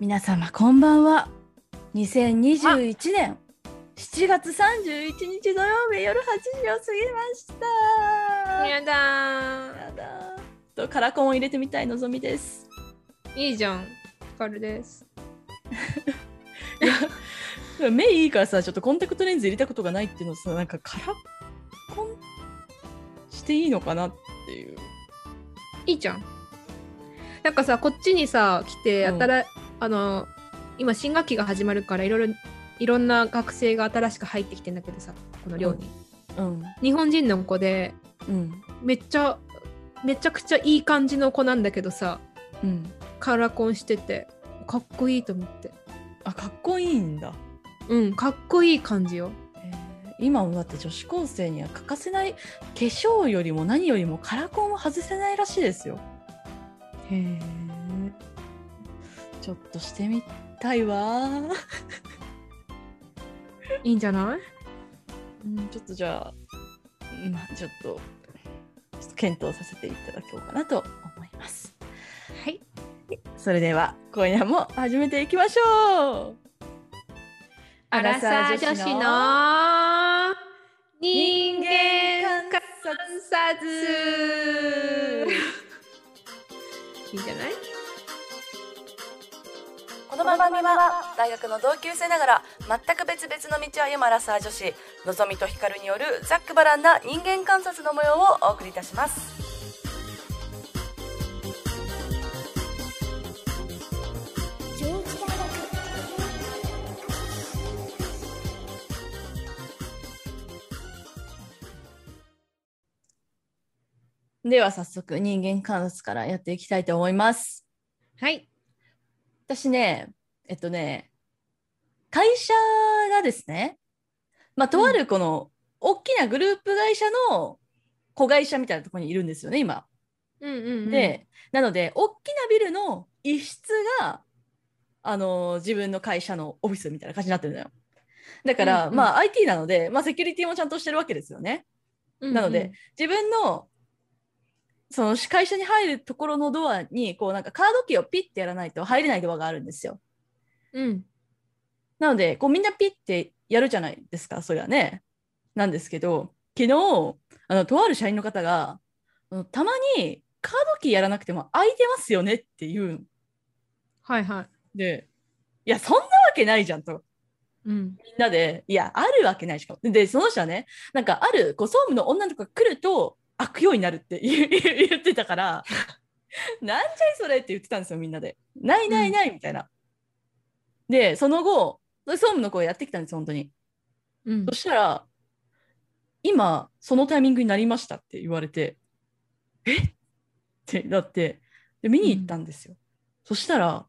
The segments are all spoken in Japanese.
皆様こんばんは。2021年7月31日土曜日夜8時を過ぎました。やだやだとカラコンを入れてみたいのぞみです。ーいいじゃんヒカルです。目いいからさちょっとコンタクトレンズ入れたことがないっていうのさなんかカラコンしていいのかなっていう。いいじゃん。なんかさこっちにさ来てうんあの今新学期が始まるからいろいろいろんな学生が新しく入ってきてんだけどさこの寮に、うん。日本人の子でうん。めっちゃめちゃくちゃいい感じの子なんだけどさうん。カラコンしててかっこいいと思って。あかっこいいんだ。うんかっこいい感じよ。えー今もだって女子高生には欠かせない化粧よりも何よりもカラコンを外せないらしいですよ。へえちょっとしてみたいわ。ー いいんじゃない？うんちょっとじゃあまあちょっとちょっと検討させていただこうかなと思います。はい。それでは今夜も始めていきましょう。アラサー女子の人間観察。いいんじゃない？この番組は大学の同級生ながら全く別々の道を歩むアラサー女子のぞみとひかるによるざっくばらんな人間観察の模様をお送りいたします。では早速人間観察からやっていきたいと思います。はい私ねえっとね会社がですねまあとあるこの大きなグループ会社の子会社みたいなところにいるんですよね今うんうん、うん、で、なので、大きなビルの一室が、あのー自分の会社のオフィスみたいな感じになってるのよ。だから、うんうんまあ IT なので、まあセキュリティもちゃんとしてるわけですよね。なので、自分の、その会社に入るところのドアに、こうなんかカードキーをピッてやらないと入れないドアがあるんですよ。うん、うん、なので、こうみんなピッてやるじゃないですか、それはね。なんですけど、昨日、あの、とある社員の方が、たまにカードキーやらなくても空いてますよねって言うのはいはいで、いや、そんなわけないじゃんと。うんみんなで、いや、あるわけないしかも。で、その人はね、なんか、ある、こう、総務の女の子が来ると、開くようになるって 言ってたから、なんじゃいそれって言ってたんですよ、みんなで。ないないない、みたいな。で、その後、総務の子がやってきたんです、本当に。うんそしたら、今、そのタイミングになりましたって言われて、え？ってなって、で見に行ったんですよ。そしたら、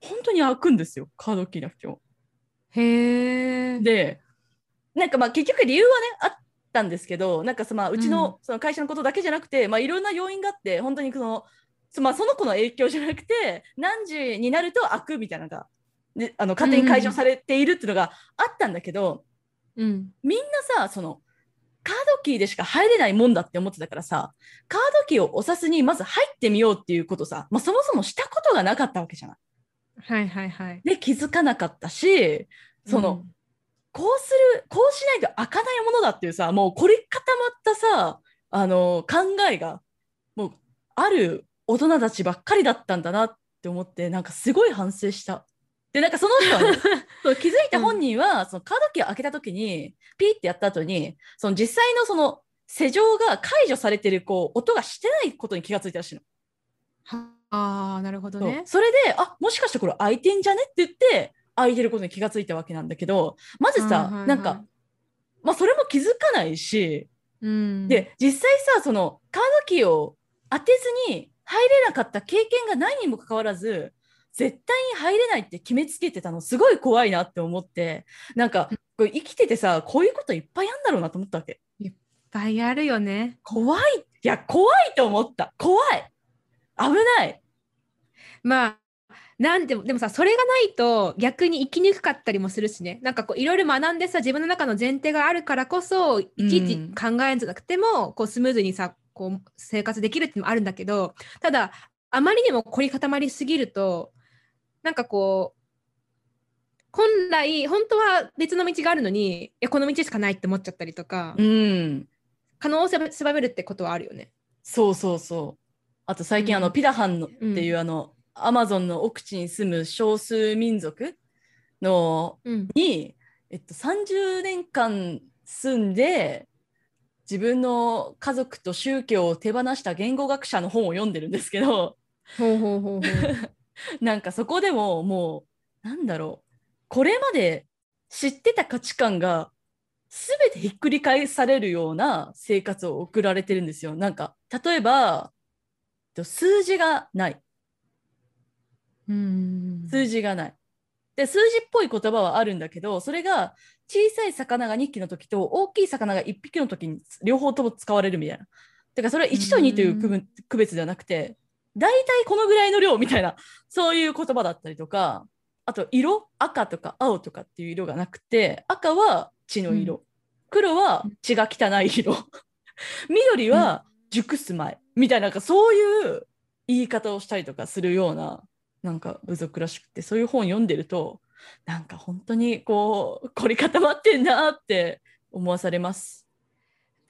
本当に開くんですよ、カードキーなくても。へえで、なんかまあ結局理由はね、あったんですけど、なんかそまあうちのその会社のことだけじゃなくて、まあいろんな要因があって、本当にその、そまあ、その子の影響じゃなくて、何時になると開くみたいなのが、であの勝手に解除されているっていうのがあったんだけど、うん。みんなさ、その、カードキーでしか入れないもんだって思ってたからさ、カードキーを押さずにまず入ってみようっていうことさ、まあ、そもそもしたことがなかったわけじゃない。はいはいはい。で、気づかなかったし、その、こうする、こうしないと開かないものだっていうさ、もう凝り固まったさ、あの、考えが、もう、ある大人たちばっかりだったんだなって思って、なんかすごい反省した。で、なんかその人はね、そう気づいた本人は、そのカードキーを開けた時に、ピーってやった後に、その実際のその施錠が解除されてる、こう、音がしてないことに気がついたらしいの。はあーなるほどねそれで、あもしかしてこれ開いてんじゃねって言って、開いてることに気がついたわけなんだけど、まずさ、なんか、まあそれも気づかないし、うんで、実際さ、そのカードキーを当てずに入れなかった経験がないにもかかわらず、絶対に入れないって決めつけてたの、すごい怖いなって思って、なんか、これ生きててさ、こういうこといっぱいあんだろうなと思ったわけ。いっぱいあるよね怖い。いや、怖いと思った。怖い。危ない。まあなんでもでもさそれがないと逆に生きにくかったりもするしねなんかこういろいろ学んでさ自分の中の前提があるからこそいちいち考えずなくても、こうスムーズにさこう生活できるってのもあるんだけどただあまりにも凝り固まりすぎるとなんかこう本来本当は別の道があるのにいやこの道しかないって思っちゃったりとか、うん。可能性を狭めるってことはあるよね。そうそうそう。あと最近、うんあの、ピラハンのっていう、あの、アマゾンの奥地に住む少数民族のうん、に、えっと、30年間住んで自分の家族と宗教を手放した言語学者の本を読んでるんですけど。なんかそこでももうなんだろうこれまで知ってた価値観が全てひっくり返されるような生活を送られてるんですよ。なんか例えばえっと数字がないうん数字がない。で数字っぽい言葉はあるんだけどそれが小さい魚が2匹の時と大きい魚が1匹の時に両方とも使われるみたいな。だからそれは1と2という区分区別ではなくて大体このぐらいの量みたいなそういう言葉だったりとかあと色赤とか青とかっていう色がなくて赤は血の色、う黒は血が汚い色。緑は熟す前。みたいななんかそういう言い方をしたりとかするようななんか部族らしくてそういう本読んでるとなんか本当にこう凝り固まってんなって思わされます。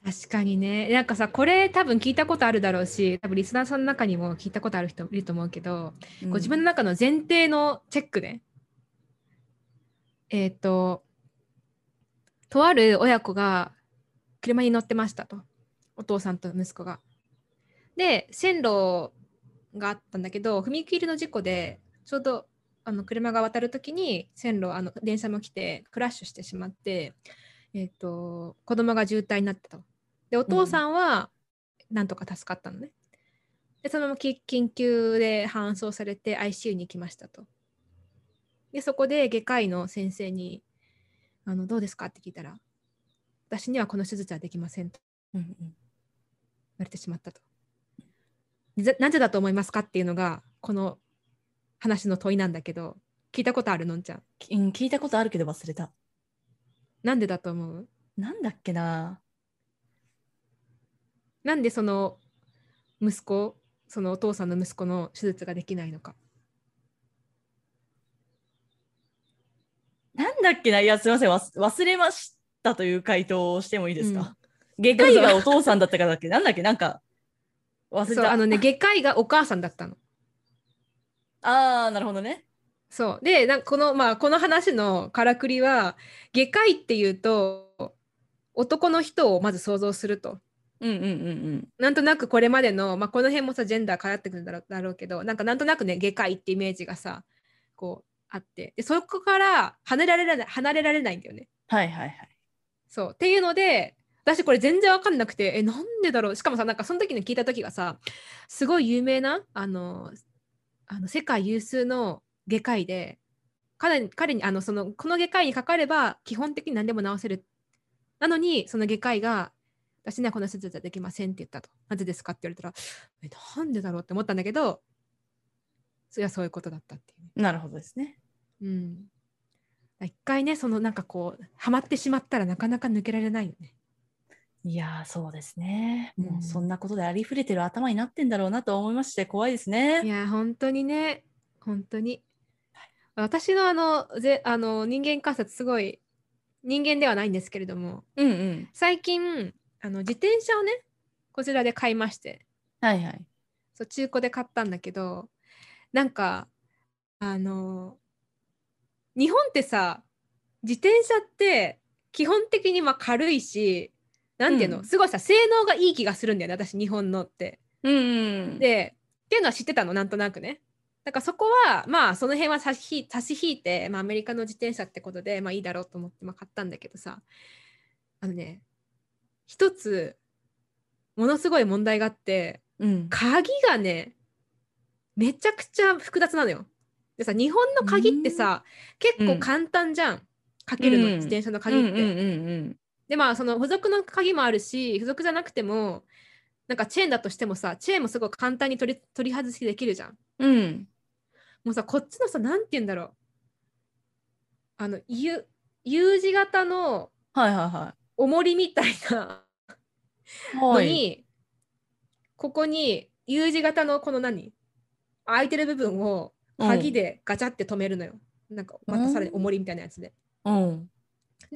確かにねなんかさこれ多分聞いたことあるだろうし多分リスナーさんの中にも聞いたことある人いると思うけど、うんご自分の中の前提のチェックでえっ、ととある親子が車に乗ってましたとお父さんと息子が。で線路があったんだけど踏切の事故でちょうどあの車が渡る時に線路あの電車も来てクラッシュしてしまって、えー、と子供が渋滞になったと。でお父さんはなんとか助かったのね。でそのままき緊急で搬送されて ICU に行きましたと。でそこで外科医の先生にあの「どうですか?」って聞いたら「私にはこの手術はできません」とうんうん言われてしまったと。ぜなぜだと思いますか？っていうのがこの話の問いなんだけど聞いたことあるのんちゃん？きうん聞いたことあるけど忘れた。なんでだと思う？なんだっけな。なんでその息子そのお父さんの息子の手術ができないのか？なんだっけな？いやすいません。忘忘れましたという回答をしてもいいですか、うん。外科医がお父さんだったからだっけ？なんだっけ？なんか忘れた。そうあのね外科医がお母さんだったの。あーなるほどね。そうでなんかこのまあこの話のからくりは外科医っていうと男の人をまず想像すると。うんうんうんうん。なんとなくこれまでの、まあ、この辺もさジェンダー変わってくるんだろうだろうけどなんかなんとなくね外科医ってイメージがさこうあってでそこから離れられない離れられないんだよね。はいはいはい。そうっていうので私これ全然わかんなくてえなんでだろう？しかもさなんかその時に聞いた時がさすごい有名なあのあの世界有数の外科医で彼に彼にあのそのこの外科医にかかれば基本的に何でも治せるなのにその外科医が私にはこの手術はできませんって言ったとなぜですかって言われたらえなんでだろうって思ったんだけどそれはそういうことだったっていうね。なるほどですね。うん、一回ねそのなんかこうハマってしまったらなかなか抜けられないよね。いやーそうですね。もうんうそんなことでありふれてる頭になってんだろうなと思いまして怖いですね。いや本当にね本当に私のあのぜあの人間観察すごい人間ではないんですけれどもうんうん。最近あの自転車をねこちらで買いましてはいはい。そう中古で買ったんだけどなんかあの日本ってさ自転車って基本的にまあ軽いしなんていうの、うんすごいさ性能がいい気がするんだよね私日本のって。うんうん。でっていうのは知ってたのなんとなくね。だからそこはまあその辺は差し引いて、まあ、アメリカの自転車ってことでまあいいだろうと思ってまあ買ったんだけどさあのね一つものすごい問題があってうん。鍵がねめちゃくちゃ複雑なのよ。でさ日本の鍵ってさ、結構簡単じゃん、かけるの、うん自転車の鍵って。うんうんうんでまあその付属の鍵もあるし付属じゃなくてもなんかチェーンだとしてもさチェーンもすごい簡単に取り取り外しできるじゃん。うん。うん。もうさこっちのさなんて言うんだろうあの U, U 字型のはいはいは重りみたいない。のはい。に、ここに U 字型のこの何？空いてる部分を鍵でガチャって止めるのよ。なんかまたさらに重りみたいなやつで。うん。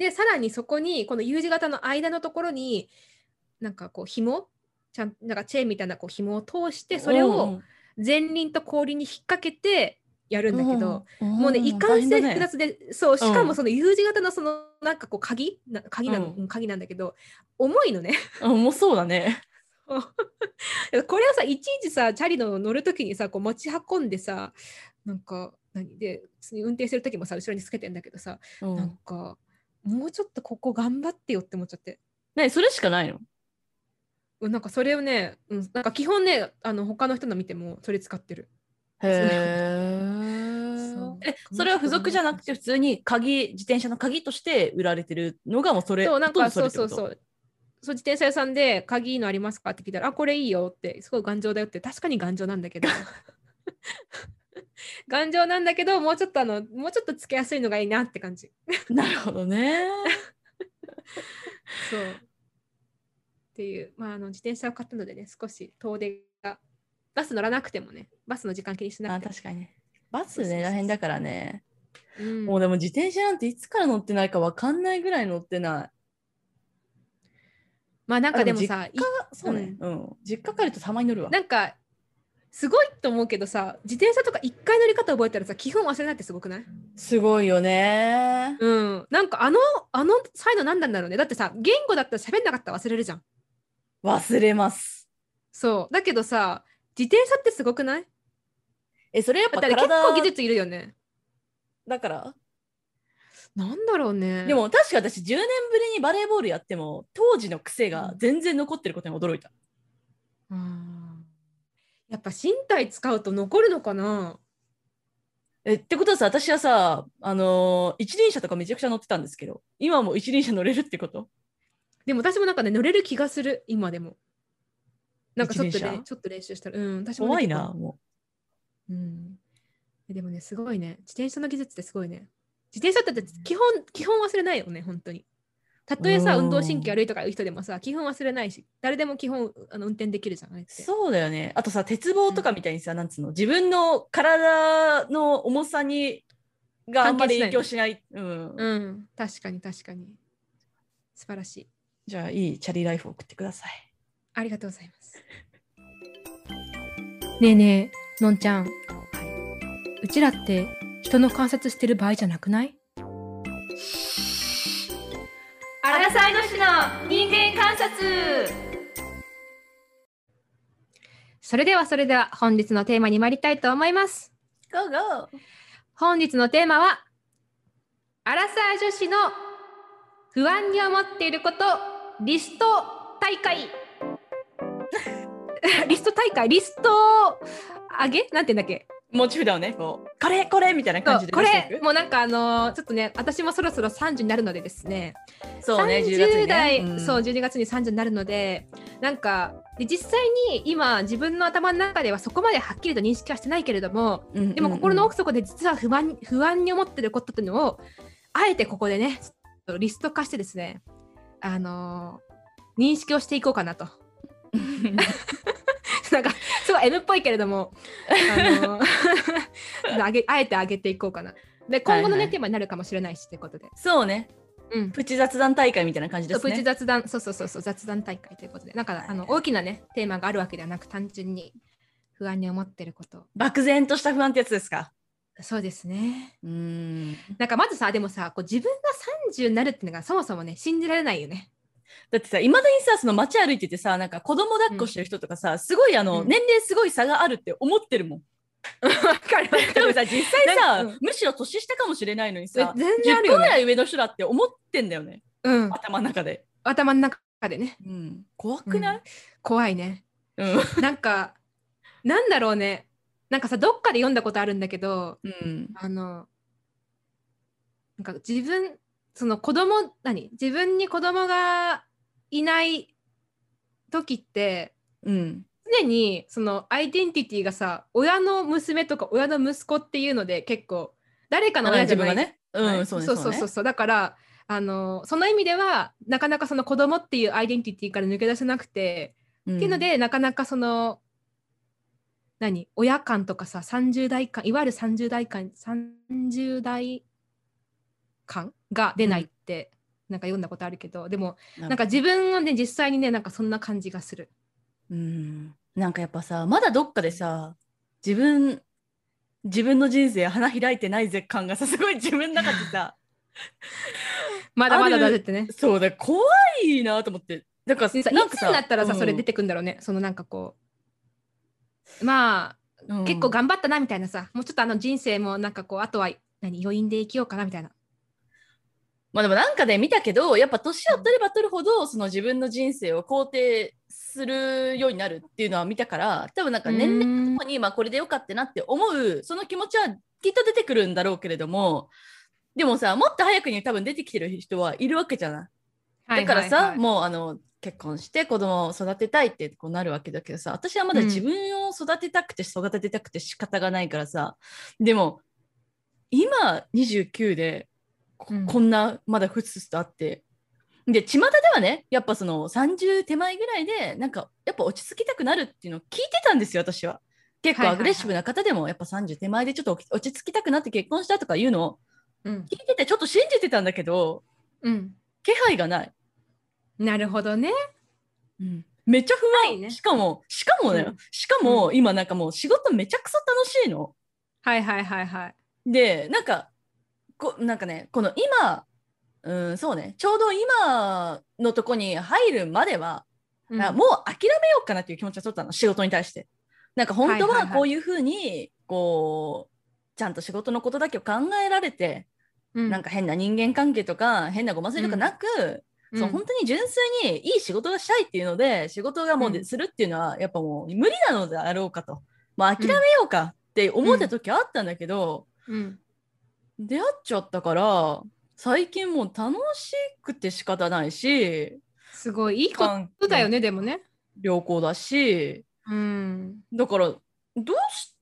でさらにそこにこの U 字型の間のところになんかこう紐ちゃんなんかチェーンみたいなこう紐を通してそれを前輪と後輪に引っ掛けてやるんだけど、うん、もうねいかんせん複雑で、そうしかうんもその U 字型のそのなんかこう鍵な鍵なの、うん。うん鍵なんだけど重いのね。うん、もうそうだね。これをさいちいちさチャリの乗る時にさこう持ち運んでさなんか何？で運転してる時もさ後ろにつけてんだけどさ、うん。なんかもうちょっとここ頑張ってよって思っちゃって。ねそれしかないの？うんなんかそれをね、うん、なんか基本ねあの他の人の見てもそれ使ってる。へえ。え、それは付属じゃなくて普通に鍵、自転車の鍵として売られてるのがもうそれ。そうなんかそうそうそう。そう自転車屋さんで鍵いいのありますかって聞いたら、あ、これいいよって、すごい頑丈だよって、確かに頑丈なんだけど。頑丈なんだけど、もうちょっとあの、もうちょっとつけやすいのがいいなって感じ。なるほどね。そう。っていう、まあ、あの自転車を買ったのでね、少し遠出が、バス乗らなくてもね、バスの時間気にしなあ、くても。確かにね。バスね、らへんだからね。うんもうでも自転車なんていつから乗ってないかわかんないぐらい乗ってない。まあなんかでもさ、いそうね。うん。実家帰るとたまに乗るわ。なんか、すごいと思うけどさ、自転車とか一回乗り方覚えたらさ、基本忘れないってすごくない？すごいよね。うん。なんかあの、あのサイド何なんだろうね。だってさ、言語だったら喋んなかったら忘れるじゃん。忘れます。そう。だけどさ、自転車ってすごくない？え、それやっぱ結体構技術いるよね。だから？なんだろうね。で、も確か私10年ぶりにバレーボールやっても当時の癖が全然残ってることに驚いた。うんやっぱ身体使うと残るのかな？えってことはさ私はさあのー一輪車とかめちゃくちゃ乗ってたんですけど今はもう一輪車乗れるってこと？でも私もなんかね、乗れる気がする、今でも。なんかちょっと一輪車、ねちょっと練習したら。うん、私もね怖いなもうん。でもね、すごいね。自転車の技術ってすごいね。自転車ってだって基本、基本忘れないよね、本当に。たとえさ、うん。運動神経悪いとかいう人でもさ、基本忘れないし、誰でも基本あの運転できるじゃない。そうだよね。あとさ鉄棒とかみたいにさ、なんつうの？自分の体の重さにがあんまり影響しない。うん。うん、確かに確かに。素晴らしい。じゃあいいチャリライフを送ってください。ありがとうございます。ねえねえ、のんちゃん。うちらって人の観察してる場合じゃなくない？アラサイの市の人間観察。それではそれでは本日のテーマに参りたいと思います。Go go! 本日のテーマはアラサー女子の不安に思っていること リスト大会。リスト大会？リスト上げ？なんて言うんだっけ？持ち札をね。こうこれこれみたいな感じでこれもうなんかあのーちょっとね私もそろそろ30になるのでですね。そうね10月に30代、ね、ん。そう12月に30になるのでなんかで実際に今自分の頭の中ではそこまではっきりと認識はしてないけれどもうんうんうん。でも心の奥底で実は不安不安に思ってることっていうのをあえてここでねリスト化してですねあのー認識をしていこうかなと。なんかすごい M っぽいけれども、あのー あげあえて上げていこうかな。で今後のね、はいはいテーマになるかもしれないしということで。そうねうん。プチ雑談大会みたいな感じですプチね雑談、そうそうそうそう、雑談大会ということで、なんかあの大きなね、テーマがあるわけではなく、単純に不安に思ってること。漠然とした不安ってやつですか？そうですね。うーんなんかまずさ、でもさ、こう自分が30になるっていうのがそもそもね、信じられないよね。だってさいまだにさその街歩いててさなんか子供抱っこしてる人とかさ、すごいあの、うん。年齢すごい差があるって思ってるもん。わかるわでもさ実際さ、うん。むしろ年下かもしれないのにさ全然あ10るよね。個ぐらい上の人だって思ってんだよね。うん、頭の中で、頭の中でね、うん、怖くない、怖いね。うん。なんか、なんだろうね。なんかさ、どっかで読んだことあるんだけど、うん。あの、なんか自分、その子供、何？自分に子供がいない時って、うん。常にそのアイデンティティがさ、親の娘とか親の息子っていうので結構、誰かの親じゃない。ね。うんそうねそうそうそうそうだからあのその意味ではなかなかその子供っていうアイデンティティから抜け出せなくて、うん。っていうのでなかなかその何？親間とかさ30代間いわゆる30代間30代間？が出ないって、なんか読んだことあるけどでもなんか自分はね実際にねなんかそんな感じがする。うん。なんかやっぱさまだどっかでさ自分自分の人生花開いてない絶感がさすごい 自分の中でさ まだまだだってね。そうだ怖いなと思って。だからでさなんかさいつになったらさ、うん。それ出てくんだろうね。そのなんかこうまあうん。結構頑張ったなみたいなさもうちょっとあの人生もなんかこうあとは何余韻で生きようかなみたいな。まあでもなんかで見たけどやっぱ年を取れば取るほどその自分の人生を肯定するようになるっていうのは見たから多分なんか年齢齢とともにまあこれでよかったなって思うその気持ちはきっと出てくるんだろうけれどもでもさもっと早くに多分出てきてる人はいるわけじゃない。だからさ、もうあの結婚して子供を育てたいってこうなるわけだけどさ私はまだうん。自分を育てたくて育てたくて仕方がないからさ、でも今29でこ,、うん。ん、なまだふつふつとあって。で巷ではねやっぱその30手前ぐらいでなんかやっぱ落ち着きたくなるっていうのを聞いてたんですよ私は。結構アグレッシブな方でもやっぱ30手前でちょっと落ち着きたくなって結婚したとかいうのをうん。聞いててちょっと信じてたんだけどうん、気配がない。なるほどね。めっちゃ不安、いね。しかもしかもね、うん。しかも今なんかもう仕事めちゃくちゃ楽しいの。はいはいはいはい。でなんかこなんかねこの今うんそうね。ちょうど今のとこに入るまでは、うん。あもう諦めようかなっていう気持ちはちょっとあの仕事に対して。なんか本当はこういうふうにこうちゃんと仕事のことだけを考えられて、うん。なんか変な人間関係とか変なごますりとかなく、そう本当に純粋にいい仕事がしたいっていうので仕事がもうするっていうのはやっぱもう無理なのであろうかと、まあ、諦めようかって思った時あったんだけど、うん出会っちゃったから最近もう楽しくて仕方ないしすごい。いいことだよね、でもね。良好だしうん、だからどうし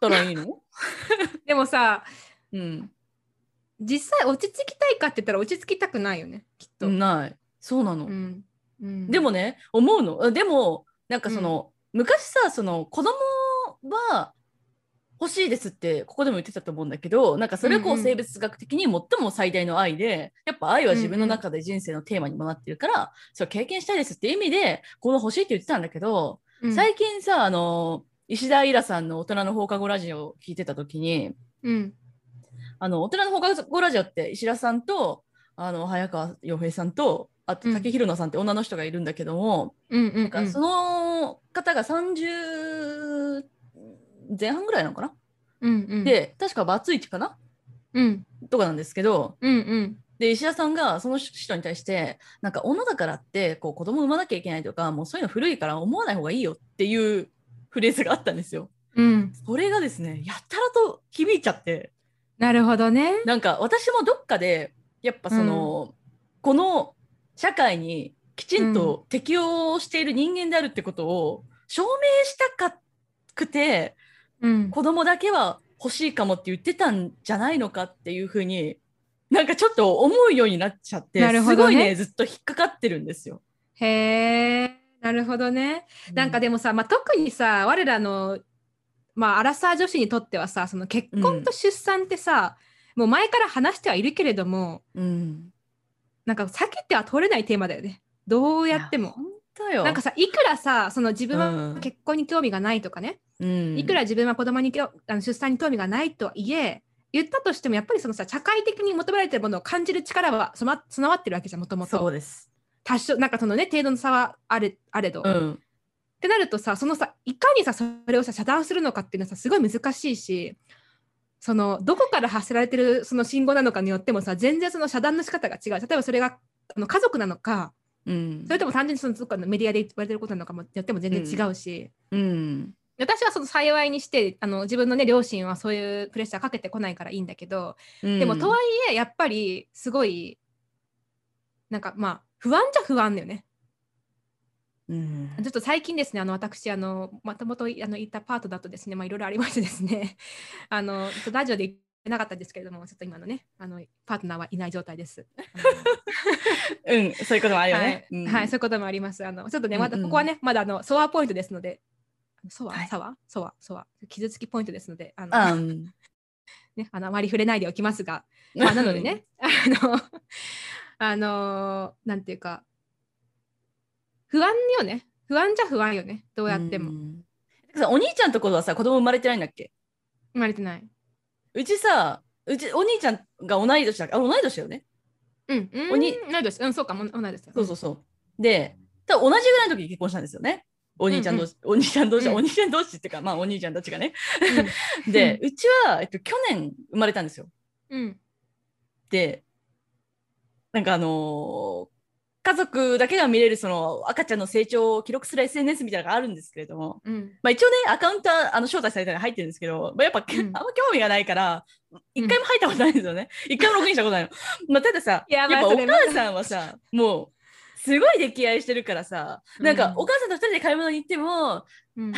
たらいいの？でもさうん。実際落ち着きたいかって言ったら落ち着きたくないよねきっと。ない。そうなの、うん。うん。でもね思うの。でもなんかその、昔さその子供は欲しいですってここでも言ってたと思うんだけどなんかそれをこうんうん。う生物学的に最も最大の愛でやっぱ愛は自分の中で人生のテーマにもなってるから、それを経験したいですって意味で子供欲しいって言ってたんだけど、うん。最近さあの石田イラさんの大人の放課後ラジオを聞いてた時にうん。あの大人の放課後ラジオって石田さんとあの早川洋平さんとあとうん。竹ひろなさんって女の人がいるんだけども、うんうんなんかその方が30前半ぐらいなのかな、うんうん。で確かバツイチかな？うん。とかなんですけどうんうん。で石田さんがその人に対してなんか女だからってこう子供産まなきゃいけないとかもうそういうの古いから思わない方がいいよっていうフレーズがあったんですよ。うん。それがですねやたらと響いちゃって。なるほどね。なんか私もどっかでやっぱその、この社会にきちんと適応している人間であるってことを証明したかくてうん。子供だけは欲しいかもって言ってたんじゃないのかっていうふうになんかちょっと思うようになっちゃって、ね。すごいねずっと引っかかってるんですよ。へえなるほどね。なんかでもさ、まあ、特にさ我らの、まあ、アラサー女子にとってはさその結婚と出産ってさ、もう前から話してはいるけれどもうん、なんか避けては通れないテーマだよね。どうやっても。当よ。なんかさいくらさその自分はうん。結婚に興味がないとかね、うん。いくら自分は子供にあの出産に興味がないとはいえ言ったとしてもやっぱりそのさ社会的に求められてるものを感じる力は備わってるわけじゃんもともと。そうです。多少なんかそのね程度の差はあれあれど、っうん。てなるとさそのさいかにさそれをさ遮断するのかっていうのはさすごい難しいしそのどこから発せられてるその信号なのかによってもさ全然その遮断の仕方が違う。例えばそれがあの家族なのかうん。それとも単純にそのどっかのメディアで言われてることなのかもによっても全然違うし、うん。私はその幸いにしてあの自分のね両親はそういうプレッシャーかけてこないからいいんだけど、うん。でもとはいえやっぱりすごいなんかまあ不安じゃ不安だよね。うん。ちょっと最近ですね、あの私、あのもともとあのいたパートだとですね、まあ、いろいろありましてですね、あのラジオで言ってなかったんですけれども、ちょっと今のね、あのパートナーはいない状態です。うん、そういうこともあるよはいね。うんはい、そういうこともあります。あのちょっとね、まだうんうんここはね、まだあのソアポイントですので、あそわ、はいさわ、そわ、そわ、傷つきポイントですので、あの、あん ね、あのあまり触れないでおきますが、まあ、なのでね、あの、あのなんていうか、不安よね。不安じゃ不安よね。どうやっても。お兄ちゃんとこはさ子供生まれてないんだっけ？生まれてない。うちさうちお兄ちゃんが同い年だあ同い年だよね。うん、うん、おに同い年。うん、そうかも、同い年だ。そうそうそう。で多分同じぐらいの時に結婚したんですよね。お兄ちゃん同士、お兄ちゃん同士、うん。お兄ちゃん同士っていうかまあお兄ちゃんたちがね。うん。で、うちは、えっと、去年生まれたんですよ。うん。でなんかあのー家族だけが見れるその赤ちゃんの成長を記録する SNS みたいなのがあるんですけれども、うん。まあ、一応ねアカウントはあの招待されたら入ってるんですけど、まあ、やっぱ、んあんま興味がないから一回も入ったことないんですよね。一回もログインしたことないの、まあ、たださいややっぱお母さんはさもうすごい溺愛してるからさなんかうんお母さんと二人で買い物に行っても、うん。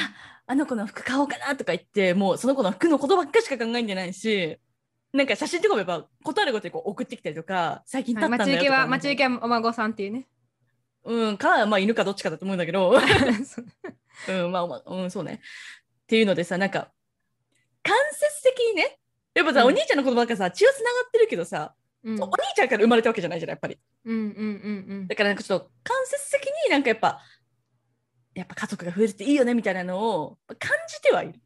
あの子の服買おうかなとか言ってもうその子の服のことばっかりしか考えてないしなんか写真とかもやっぱ断ることでこう送ってきたりとか最近はい撮ったんだよとか、待ち受けは、待ち受けはお孫さんっていうね。うんかまあ犬かどっちかだと思うんだけど。そう。うんまあまあうんそうね。っていうのでさなんか間接的にねやっぱさ、うん。お兄ちゃんの子供なんかさ血はつながってるけどさ、うん。お兄ちゃんから生まれたわけじゃないじゃんやっぱり。うんうんうんだからなんかちょっと間接的になんかやっぱやっぱ家族が増えるっていいよねみたいなのを感じてはいる。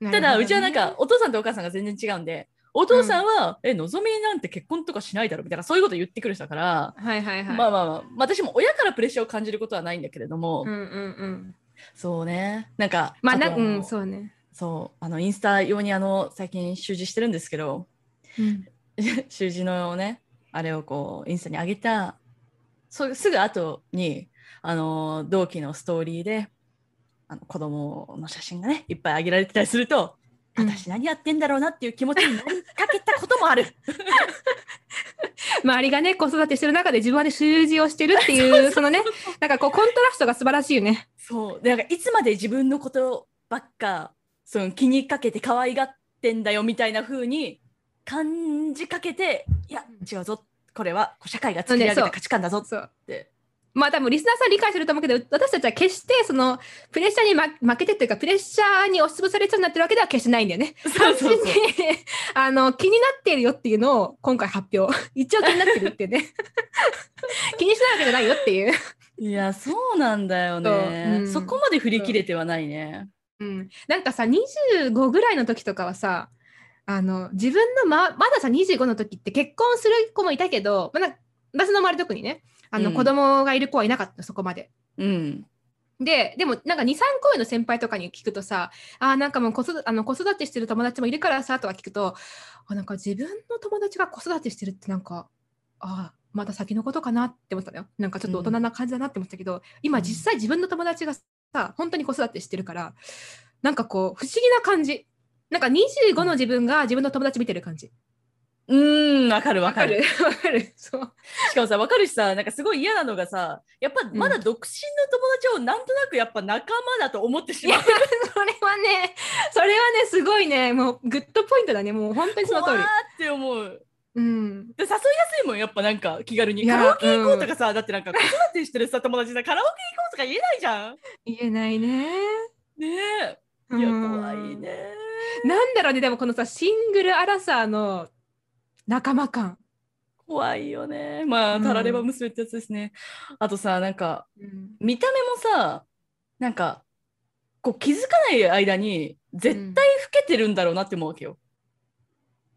うん。ただうちはなんかお父さんとお母さんが全然違うんでお父さんは、えのぞみなんて結婚とかしないだろみたいなそういうこと言ってくる人だから、はいはいはい。まあまあまあ私も親からプレッシャーを感じることはないんだけれども、うんうんうん。そうねなんかまあな、うん、そうね。そうあのインスタ用にあの最近習字してるんですけどうん。習字のねあれをこうインスタに上げたそうすぐ後にあの同期のストーリーであの子供の写真がねいっぱい上げられてたりすると、うん私何やってんだろうなっていう気持ちになりかけたこともある。周りがね、子育てしてる中で自分はね、習字をしてるっていう、そのね、なんかこう、コントラストが素晴らしいよね。そうでなんかいつまで自分のことばっかその気にかけて可愛がってんだよみたいな風に感じかけていや違うぞこれは社会が作り上げた価値観だぞ。って。まあ多分リスナーさん理解してると思うけど、私たちは決してそのプレッシャーに、ま、負けてっていうか、プレッシャーに押しつぶされそうになってるわけでは決してないんだよね。そうそうそう単純に あの気になっているよっていうのを今回発表。一応気になってるってね。気にしないわけじゃないよっていう。いやそうなんだよねそううんそこまで振り切れてはないね。うん、なんかさ25ぐらいの時とかはさあの自分のままださ25の時って結婚する子もいたけど、まあ、な私の周り特にねあの、うん。子供がいる子はいなかったそこまで。うん。ででもなんか23個上の先輩とかに聞くとさあーなんかもう子育あの子育てしてる友達もいるからさとか聞くとあなんか自分の友達が子育てしてるってなんかあーまだ先のことかなって思ったのよ。なんかちょっと大人な感じだなって思ったけど、今実際自分の友達がさ本当に子育てしてるからなんかこう不思議な感じ。なんか25の自分が自分の友達見てる感じうーんわかるわかる。わかる。そう。しかもさわかるしさなんかすごい嫌なのがさやっぱまだ独身の友達をなんとなくやっぱ仲間だと思ってしまう。それはねそれはねすごいね。もうグッドポイントだね。もう本当にその通り。怖ーって思う。うん。で誘いやすいもんやっぱなんか気軽に。いやカラオケ行こうとかさ、だってなんか子育てしてるさ友達さカラオケ行こうとか言えないじゃん。言えないね。ねえ。いやうん怖いね。なんだろうね。でもこのさシングルアラサーの仲間感、怖いよね。まあ、うん。たられば娘ってやつですね。あとさ、なんか、うん。見た目もさ、なんか、こう気づかない間に、絶対老けてるんだろうなって思うわけよ。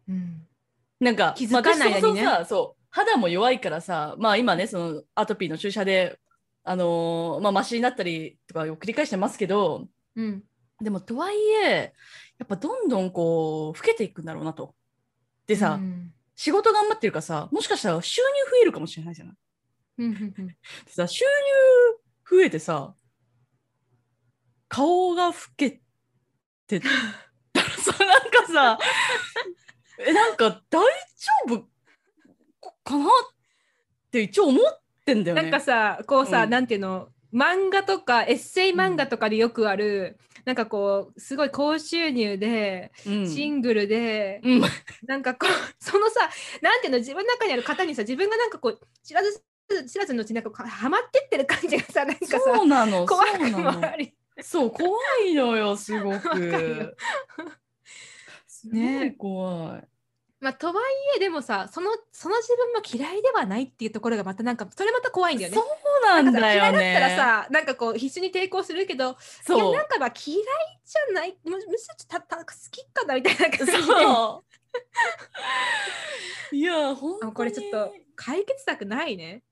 うん。なんか、気づかない間にね。そう、肌も弱いからさ、まあ今ね、そのアトピーの注射で、あのーまあ、マシになったりとかを繰り返してますけど、うん。でもとはいえ、やっぱどんどんこう、老けていくんだろうなと。でさ、うん仕事頑張ってるからさ、もしかしたら収入増えるかもしれないじゃない？うんうんうん。でさ収入増えてさ顔が老けてたらさ なんかさえなんか大丈夫かなって一応思ってんだよね。なんかさこうさ、うん。なんていうの？漫画とかエッセイ漫画とかでよくある、なんかこうすごい高収入で、うん。シングルで、うん。なんかこうそのさなんていうの自分の中にある方にさ自分がなんかこう知らず知らずのうちになんかこうはまってってる感じがさなんかさそうなの怖くもあり。そう怖いのよすごく。すごい怖い。まあとはいえでもさそのその自分も嫌いではないっていうところがまたなんかそれまた怖いんだよね。そうなんだよね。嫌いだったらさなんかこう必死に抵抗するけどいそうやなんかまあ嫌いじゃないむむしろたた好きかなみたいな感じでそう。いや本当にあこれちょっと解決策ないね。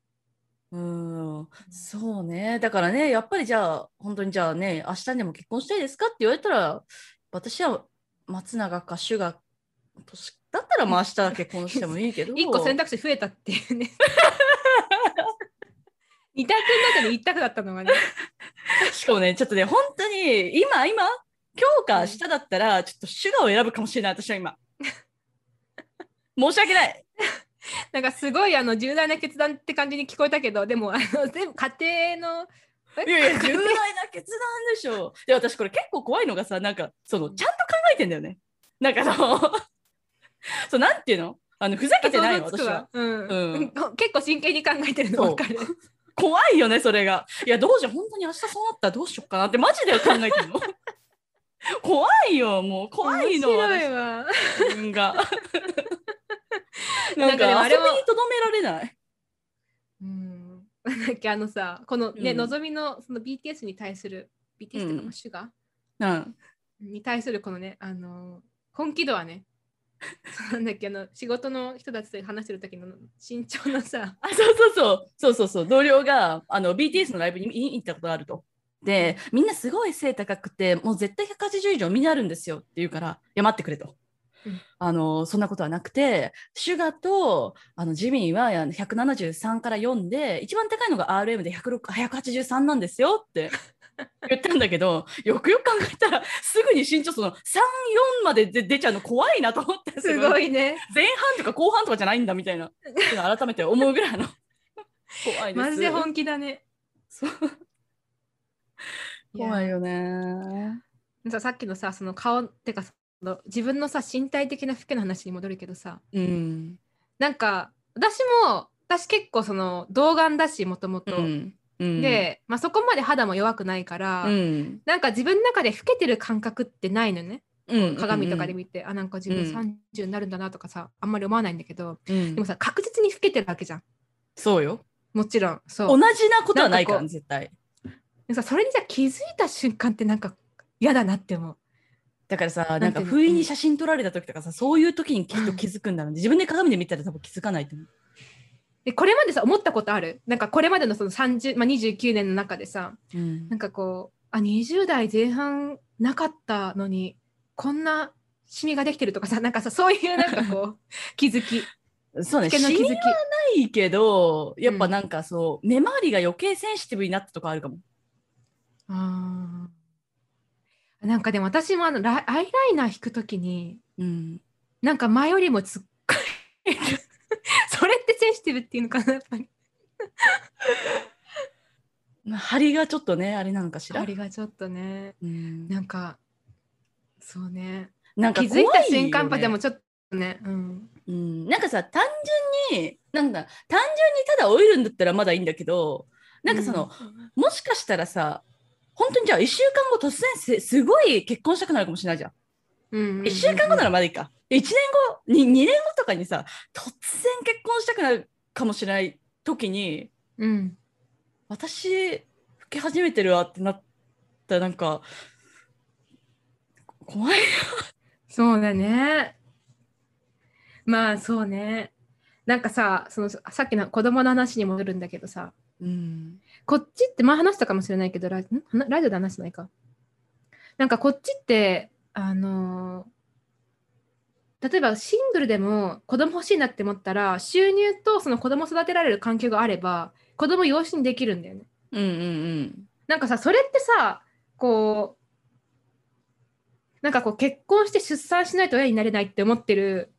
うん、そうね。だからね、やっぱりじゃあ、本当にじゃあね、明日でも結婚したいですかって言われたら、私は松永かシュガとしだったらまあ明日は結婚してもいいけど。一個選択肢増えたっていうね。二択の中で一択だったのがね。しかもね、ちょっとね、本当に今、今、今日か明日だったら、ちょっとシュガを選ぶかもしれない、私は今。申し訳ない。なんかすごいあの重大な決断って感じに聞こえたけど、でもあの全部家庭の。え？いやいや、重大な決断でしょ。で、私これ結構怖いのがさ、なんか、その、ちゃんと考えてんだよね。なんかその、そう、なんていうの？あの、ふざけてないの、私は。うんうん 結構真剣に考えてるの分かる。怖いよね、それが。いや、どうしよう、本当に明日そうなったらどうしようかなって、マジで考えてるの。怖いよ、もう、怖いの、面白いわ。私自分が。ななんんか、かねあれにとどめられない？うん。だっけあのさ、このね、うんのぞみのその BTS に対する、BTS っていうか、うんシュガうん。に対するこのね、あの本気度はね、なんだっけあの仕事の人たちと話してる時の身長のさ、あ、そうそうそう、そうそうそう、同僚が、あの、BTS のライブに行ったことがあると。で、みんなすごい背高くて、もう絶対180以上みんなあるんですよって言うから、いや、待ってくれと。うん。あの、そんなことはなくて、シュガと、あの、ジミーはあの173から4で、一番高いのが RM で106 183なんですよって言ったんだけど、よくよく考えたら、すぐに身長その3、4までで出ちゃうの怖いなと思って、すごいね。前半とか後半とかじゃないんだみたいな、改めて思うぐらいの 怖いです。マジで本気だね。そう怖いよね。ささっきのさ、その顔ってかその自分のさ、身体的な老けの話に戻るけどさ、うん。なんか私も、私結構その童顔だし、もともと。うん。うん、で、まあ、そこまで肌も弱くないから、うん、なんか自分の中で老けてる感覚ってないのね。うん、鏡とかで見て、あ、なんか自分うん30になるんだなとかさ、あんまり思わないんだけど、うんでもさ、確実に老けてるわけじゃん。そうよ。もちろん。そう。同じなことはないから、絶対。でさ、それにさ、気づいた瞬間ってなんか嫌だなって思う。だからさ、なんか不意に写真撮られた時とかさ、そういう時にきっと気づくんだろうね。自分で鏡で見たら多分気づかないと思う。で、これまでさ、思ったことある？なんかこれまでのその30、まあ、29年の中でさ、うんなんかこう、あ、20代前半なかったのに、こんなシミができてるとかさ、なんかさ、そういうなんかこう、気づき。そうね、シミは。ないけど、やっぱなんかそう、目周りが余計センシティブになったとかあるかも。あーなんかでも私もあのラアイライナー引くときにうん。なんか前よりもつっごいそれってセンシティブっていうのかなやっぱり。まあ張りがちょっとね、あれなんかしら？あれがちょっとね。うん。なんかそうね。なんか気づいた瞬間怖いよね。でもちょっとねうん。うん、なんかさ単純になんだ単純にただ老いるんだったらまだいいんだけどなんかその、もしかしたらさ本当にじゃあ1週間後突然せすごい結婚したくなるかもしれないじゃん。うんうんうん1週間後ならまだいいか。1年後に2年後とかにさ突然結婚したくなるかもしれない時にうん。私老け始めてるわってなったらなんか怖い。そうだね。まあそうね。なんかさそのさっきの子供の話に戻るんだけどさ。うん。こっちって前話したかもしれないけどラん？ラジオで話してないか。なんかこっちってあのー例えばシングルでも子供欲しいなって思ったら収入とその子供育てられる環境があれば子供養子にできるんだよね。うんうんなんかさそれってさこうなんかこう結婚して出産しないと親になれないって思ってる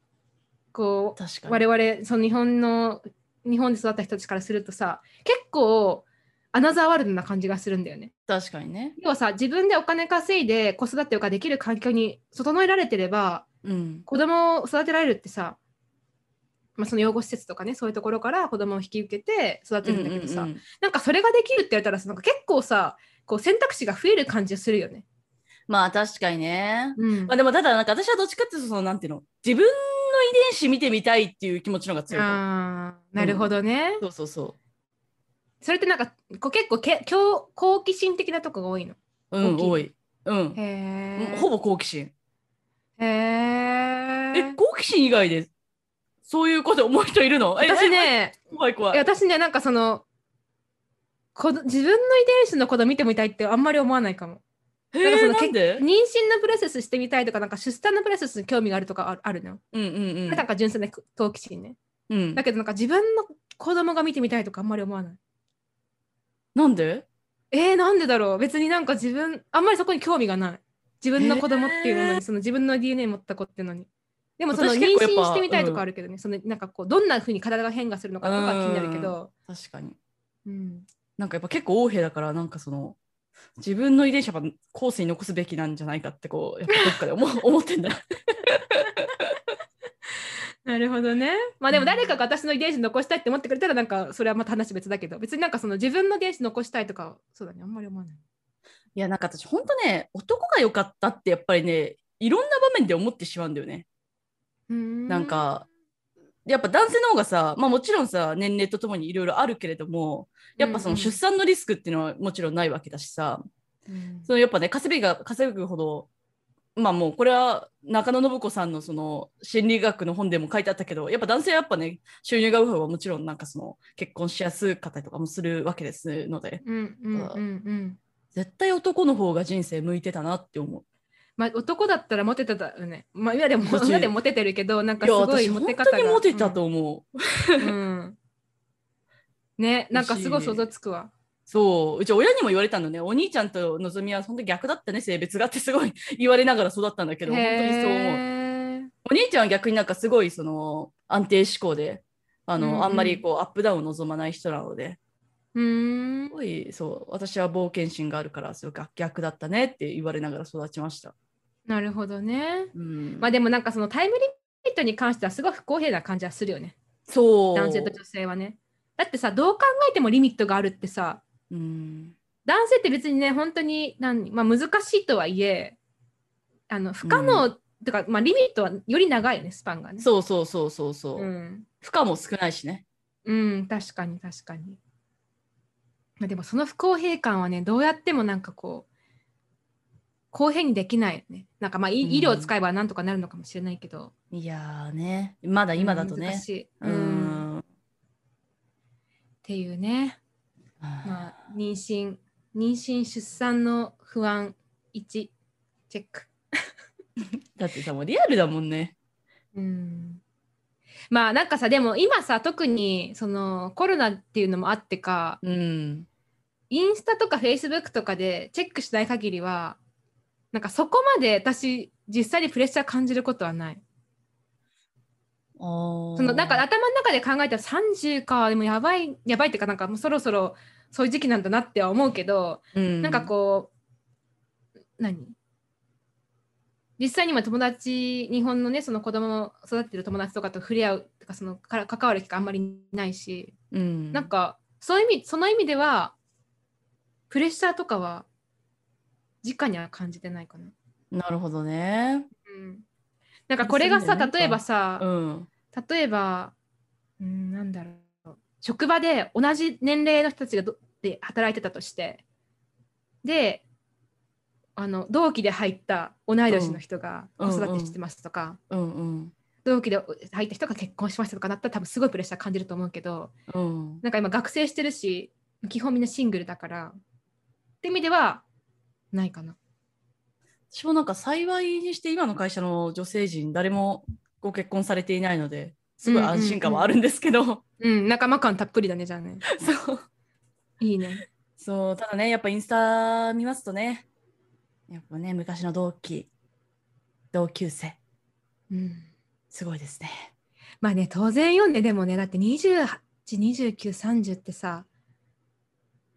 こう確かに。我々その日本の日本で育った人たちからするとさ結構アナザーワールドな感じがするんだよね。確かにね。要はさ自分でお金稼いで子育てができる環境に整えられてればうん子供を育てられるってさ、まあ、その養護施設とかねそういうところから子供を引き受けて育てるんだけどさ、うんうんうんなんかそれができるって言われたらさなんか結構さこう選択肢が増える感じがするよね。まあ確かにね。うんまあでもただなんか私はどっちかっていうとそのなんていうの自分の遺伝子見てみたいっていう気持ちの方が強い。あーなるほどね。そうそうそそれってなんかこう結構け好好奇心的なとこが多いの？う。うん多い。うん。へえ。ほぼ好奇心。へえ。え好奇心以外でそういうこと思う人いるの？え私ね、え怖い怖い。私ねなんかそのこど自分の遺伝子のこと見てみたいってあんまり思わないかも。へえなんで？妊娠？のプロセスしてみたいとかなんか出産のプロセスに興味があるとかああるの。うんうんうんなんか純粋な好奇心ね。うんだ。けどなんか自分の子供が見てみたいとかあんまり思わない。なんで？えー、なんでだろう別になんか自分あんまりそこに興味がない。自分の子供っていうものに、へーその自分の DNA 持った子っていうのに。でもその私妊娠してみたいとかあるけどね、そのなんかこうどんな風に体が変化するのかとか気になるけど、確かに。うん、なんかやっぱ結構横柄だからなんかその自分の遺伝子は後世に残すべきなんじゃないかってこうやっぱどっかで思 思ってんだよ。なるほどね。まあでも誰かが私の遺伝子残したいって思ってくれたらなんかそれはまた話別だけど別になんかその自分の遺伝子残したいとかそうだねあんまり思わない。いやなんか私ほんとね男が良かったってやっぱりねいろんな場面で思ってしまうんだよね。ななんかやっぱ男性の方がさまあもちろんさ年齢とともにいろいろあるけれどもやっぱその出産のリスクっていうのはもちろんないわけだしさ、うん。そのやっぱね稼ぎが稼ぐほどまあもうこれは中野信子さんのその心理学の本でも書いてあったけどやっぱ男性はやっぱね収入が多い方がもちろんなんかその結婚しやすかったりとかもするわけですので。うんうんうんうん。絶対男の方が人生向いてたなって思う。まあ男だったらモテてたよね。まあ今でも今でもモテてるけどなんかすごいモテ方が。当にモテたと思う。うん。うんねなんかすごい想像つくわ。そううち親にも言われたのねお兄ちゃんとのぞみは本当に逆だったね性別がってすごい言われながら育ったんだけど本当にそう思う。お兄ちゃんは逆になんかすごいその安定志向であの、うんうんあんまりこうアップダウンを望まない人なのでうーんす。ごいそう私は冒険心があるからすごく逆だったねって言われながら育ちました。なるほどね。うん、まあでもなんかそのタイムリミットに関してはすごい不公平な感じはするよね。そう男性と女性はね。だってさどう考えてもリミットがあるってさうん男性って別にね本当に何、まあ、難しいとはいえあの不可能とか、まあ、リミットはより長いよねスパンがね。そうそうそうそうそう、うん負荷も少ないしね。うん、確かに確かに。まあでもその不公平感はね、どうやってもなんかこう、公平にできないよね。なんかまあ、いうん医療を使えばなんとかなるのかもしれないけど。いやーねまだ今だとね。うん難しい。ううん。っんていうね。まあ、妊娠、妊娠、出産の不安1、チェック。だってさもうリアルだもんね。うん。まあなんかさ、でも今さ、特にそのコロナっていうのもあってか、うん。インスタとかフェイスブックとかでチェックしない限りは、なんかそこまで私、実際にプレッシャー感じることはない。そそのなんか頭の中で考えたら30か、でもやばい、やばいっていうか、なんかもうそろそろそういう時期なんだなっては思うけど、うん、なんかこう、何？実際に今友達、日本のね、その子供を育ってる友達とかと触れ合うとか、そのから関わる機会あんまりないし、う、うん、なんかそういう意味、その意味では、プレッシャーとかは、直には感じてないかな。なるほどね。うん、なんかこれがさ、例えばさ、うん。例えば、うん、なんだろう、職場で同じ年齢の人たちがどで働いてたとして、で、あの同期で入った同い年の人が子うん育てしてますとか、うんうん同期で入った人が結婚しましたとかなったら多分すごいプレッシャー感じると思うけど、うん。なんか今学生してるし、基本みんなシングルだから、って意味ではないかな。私もなんか幸いにして今の会社の女性陣誰もご結婚されていないのですごい安心感はあるんですけど、うん、仲間感たっぷりだね、じゃあね。そういいね。そうただねやっぱインスタ見ますとねやっぱね昔の同期同級生うん。すごいですね。まあね、当然よね、でもね、だって28、29、30ってさ、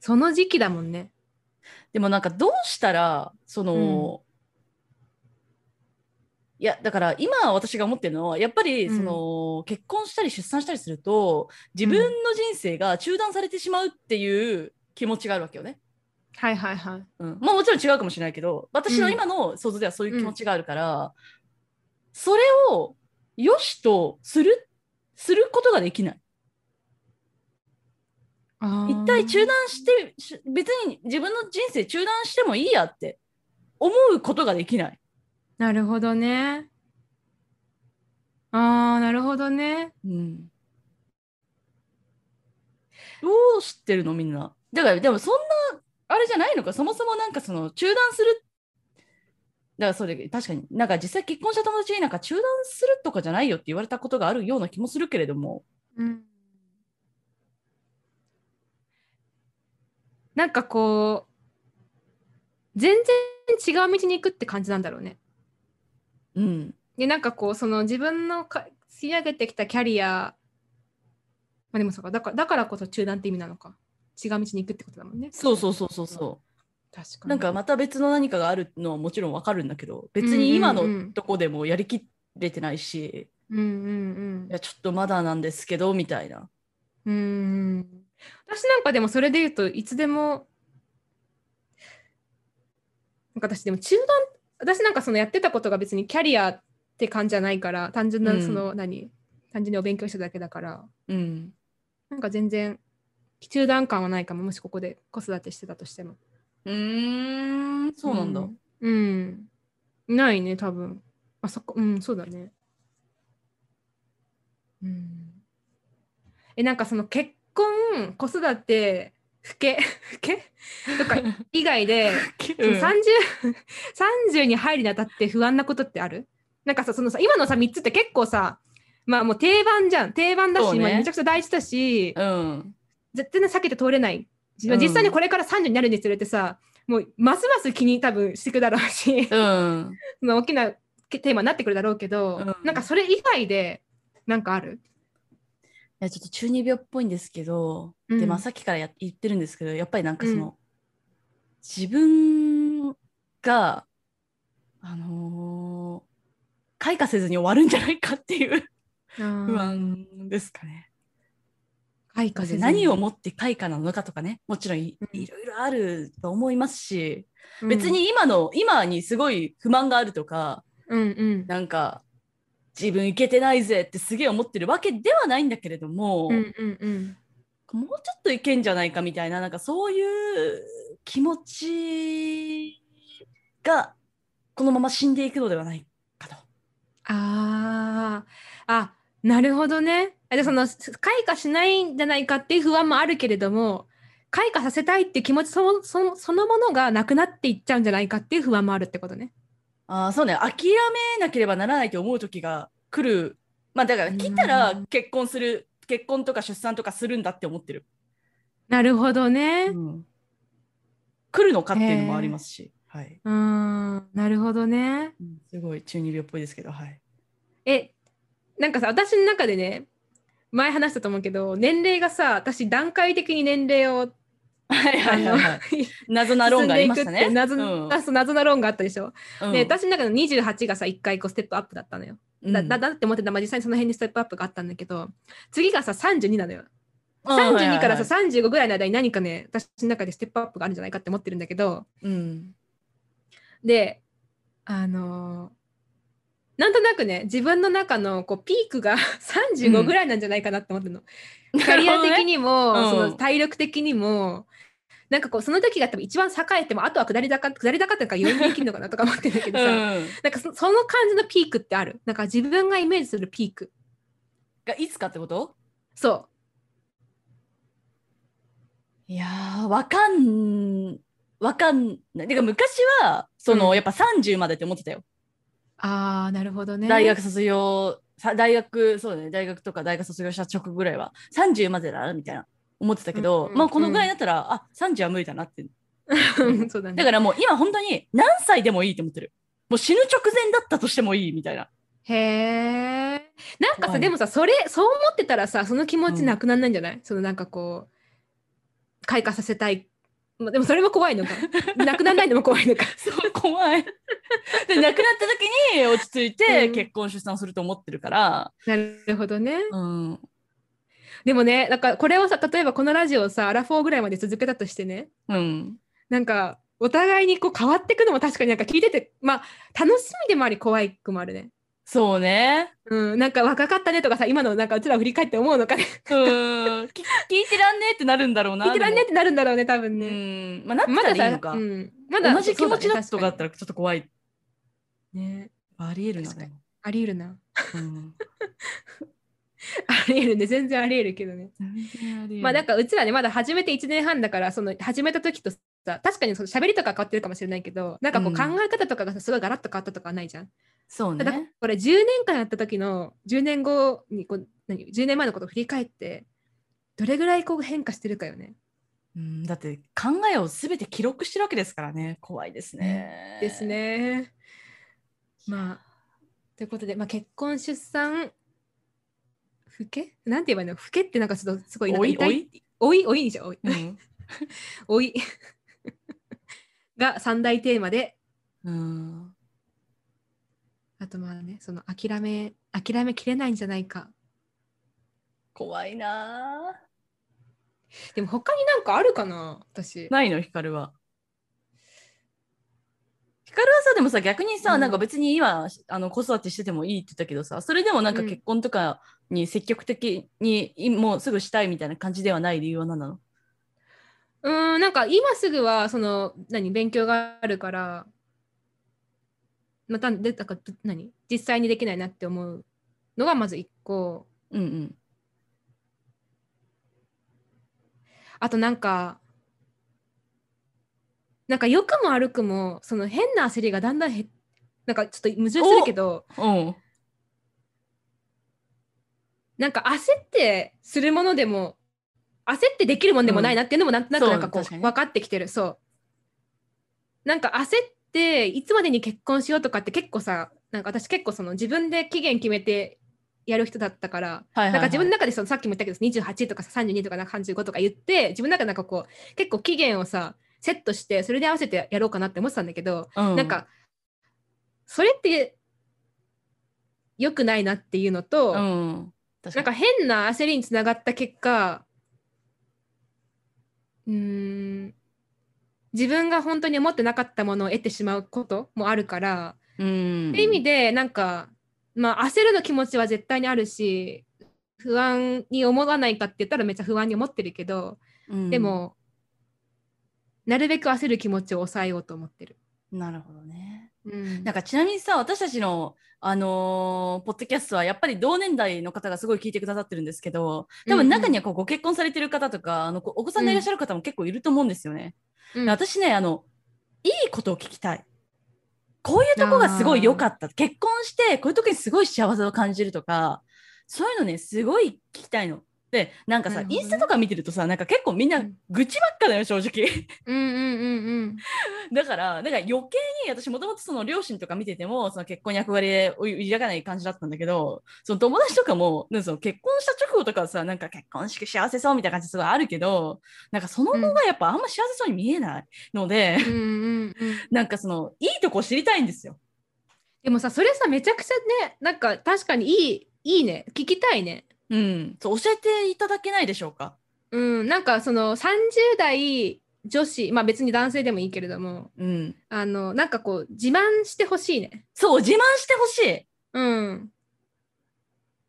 その時期だもんね。でもなんかどうしたらその、いやだから今私が思ってるのはやっぱりうん。その、結婚したり出産したりすると自分の人生が中断されてしまうっていう気持ちがあるわけよね。はいはいはい。うん、まあもちろん違うかもしれないけど私の今の想像ではそういう気持ちがあるから、それを良しとするすることができない一体中断してし別に自分の人生中断してもいいやって思うことができない、なるほどね。ああ、なるほどね。うん、どうしてるのみんな？だからでもそんなあれじゃないのか？そもそもなんかその中断するだからそれ確かに。なんか実際結婚した友達になんか中断するとかじゃないよって言われたことがあるような気もするけれども。うん。なんかこう、全然違う道に行くって感じなんだろうね。うんで、なんかこう、その自分のか積み上げてきたキャリア、まあでもそうか、だからだからこそ中断って意味なのか。違う道に行くってことだもんね。そうそうそうそうそう確かに。なんかまた別の何かがあるのはもちろんわかるんだけど別に今のうんうんうんとこでもやりきれてないし、うんうんいやちょっとまだなんですけどみたいなうん。うん。私なんかでもそれで言うといつでもなんか私でも中断私なんかそのやってたことが別にキャリアって感じじゃないから単純なうん。その何、単純にお勉強しただけだからうん。なんか全然中断感はないかももしここで子育てしてたとしても。うーんそうなんだ、うん、うん。ないね多分。あそこうんそうだね。うん。えなんかその結婚子育て老け 老け？とか 以外で、その 30, 30 に入るにあたって不安なことってある？なんかさそのさ今のさ3つって結構さまあもう定番じゃん。定番だし、ね。まあめちゃくちゃ大事だし、うん。絶対避けて通れない。うん。実際にこれから30になるにつれてさ、もうますます気に多分してくだろうし、うん。その大きなテーマになってくるだろうけど、うん。なんかそれ以外でなんかある？いやちょっと中二病っぽいんですけど、うん。でまあさっきからや言ってるんですけどやっぱりなんかその、自分があのー開花せずに終わるんじゃないかっていう不不。安ですかね。開花何をもって開花なのかとかねもちろんい,、うん。いろいろあると思いますし、別、に今の今にすごい不満があるとかうんうん。なんか自分いけてないぜってすげえ思ってるわけではないんだけれども、うんうんうんもうちょっといけんじゃないかみたいななんかそういう気持ちがこのまま死んでいくのではないかと。あーあなるほどね。あでその開花しないんじゃないかっていう不安もあるけれども開花させたいっていう気持ちそのそのそのものがなくなっていっちゃうんじゃないかっていう不安もあるってことね。あーそうね。諦めなければならないと思う時が来る。まあだから来たらうん結婚する結婚とか出産とかするんだって思ってる、なるほどね。うん。来るのかっていうのもありますし、はい、うーん。なるほどね。うん。すごい中二病っぽいですけどはい。えなんかさ私の中でね前話したと思うけど年齢がさ私段階的に年齢をはいはいはいはい。謎な論がありましたね。謎,、うん謎な論があったでしょ？うんで私の中の28がさ1回こうステップアップだったのよ。だうんだだって思ってた、まあ、実際にその辺にステップアップがあったんだけど次がさ32なのよ。あーはいはい32からさはい35ぐらいの間に何かね私の中でステップアップがあるんじゃないかって思ってるんだけどうんであのーなんとなくね自分の中のこうピークが 35ぐらいなんじゃないかなって思ってるの。キャリア的にも、うんその体力的にもなんかこうその時が多分一番栄えてもあとは下り坂下り坂っていうか余裕にできるのかなとか思ってるんだけどさ、うん。なんかそその感じのピークってある？なんか自分がイメージするピーク。がいつかってこと？そいやーわかんわかんないてか昔はその、うん。やっぱ30までって思ってたよ、うあーなるほどね。大学卒業さ大学そうだね大学とか大学卒業した直後ぐらいは。30までだなみたいな思ってたけど、うんうんまあこのぐらいだったら、あ30は無理だなって。そうだね。だからもう今本当に何歳でもいいって思ってる。もう死ぬ直前だったとしてもいいみたいな。へえなんかさでもさそれそう思ってたらさその気持ちなくなんないんじゃない、そのなんかこう開花させたい。まあでもそれも怖いのか。なくならないのも怖いのか。そう怖い。で亡くなった時に落ち着いてうん。結婚出産すると思ってるから、なるほどね。うん、でもねなんかこれをさ例えばこのラジオをさアラフォーぐらいまで続けたとしてねうん、なんかお互いにこう変わっていくのも確かになんか聞いててまあ楽しみでもあり怖いくもあるね。そうね。うん、なんか若かったねとかさ今のなんかうちらを振り返って思うのかねうん。き 聞いてらんねえってなるんだろうな。聞いてらんねでってなるんだろうね多分もね。うん。まあ、なったらいいのか。うん、まだ同じ気持ちだとかだそうったらちょっと怖い。ねありえるな。ありえるな。うん。ありえるね全然ありえるけどね。まあなんかうちらねまだ始めて1年半だからその始めた時とさ確かにその喋りとか変わってるかもしれないけどなんかこううん考え方とかがさすごいガラッと変わったとかはないじゃん。そうただね。これ10年間やった時の10年後にこう何？10年前のことを振り返ってどれぐらいこう変化してるかよね。うん、だって考えをすべて記録してるわけですからね。怖いですね。です。ね。まあということで、まあ、結婚出産老け？なんて言えばいいの？老けってなんかちょっとすごいなんかい？老い？老い？老いにしよう。老い？うん。老い？が三大テーマで。うん。あとまあねその諦め諦めきれないんじゃないか。怖いなでも他になんかあるかな？私。ないの、ヒカルは。ヒカルはさ、でもさ、逆にさ、うん。なんか別に今、あの子育てしててもいいって言ったけどさ、それでもなんかうん。結婚とかに積極的に、いもうすぐしたいみたいな感じではない理由は何なの？うーんなんか今すぐはその何勉強があるからまたでなんかど何？実際にできないなって思うのがまず一個。うんうん。あとなんかなんか良くも悪くもその変な焦りがだんだんへなんかちょっと矛盾するけどうん。なんか焦ってするものでも焦ってできるもんでもないなっていうのもなんとなくなんかこう分かってきてるそうなんか焦っていつまでに結婚しようとかって結構さなんか私結構その自分で期限決めてやる人だったからはいはい、はい。なんか自分の中でそのさっきも言ったけど28とかさ32とかなんか35とか言って自分の中でなんかこう結構期限をさセットしてそれで合わせてやろうかなって思ってたんだけど、うん、なんかそれって良くないなっていうのと、うん。確なんか変な焦りにつながった結果うーん自分が本当に思ってなかったものを得てしまうこともあるから、うん。って意味でなんかまあ焦るの気持ちは絶対にあるし不安に思わないかって言ったらめっちゃ不安に思ってるけど、うんで、もなるべく焦る気持ちを抑えようと思ってる。なるほどね。うんなんかちなみにさ、私たちの、あのーポッドキャストはやっぱり同年代の方がすごい聞いてくださってるんですけど、多分中にはこうご結婚されてる方とか、あのこお子さんがいらっしゃる方も結構いると思うんですよね。うんで私ね、あの、いいことを聞きたい。こういうとこがすごい良かった。結婚して、こういう時にすごい幸せを感じるとか、そういうのね、すごい聞きたいの。で、なんかさ、ねインスタとか見てるとさ、なんか結構みんなうん。愚痴ばっかだよ、正直。うんうんうんうん。だから、なんか余計に私もともとその両親とか見てても、その結婚に憧れを抱かない感じだったんだけど、その友達とかも、なんかその結婚した直後とかはさ、なんか結婚式幸せそうみたいな感じすごいあるけど、なんかその後がやっぱあんま幸せそうに見えないので、うん なんかそのいいとこを知りたいんですよ。でもさそれさめちゃくちゃねなんか確かにいいいいね。聞きたいねうん、そう教えていただけないでしょうか？うん。なんかその30代女子まあ別に男性でもいいけれどもうん、あのなんかこう自慢してほしいね。そう自慢してほしい。うん。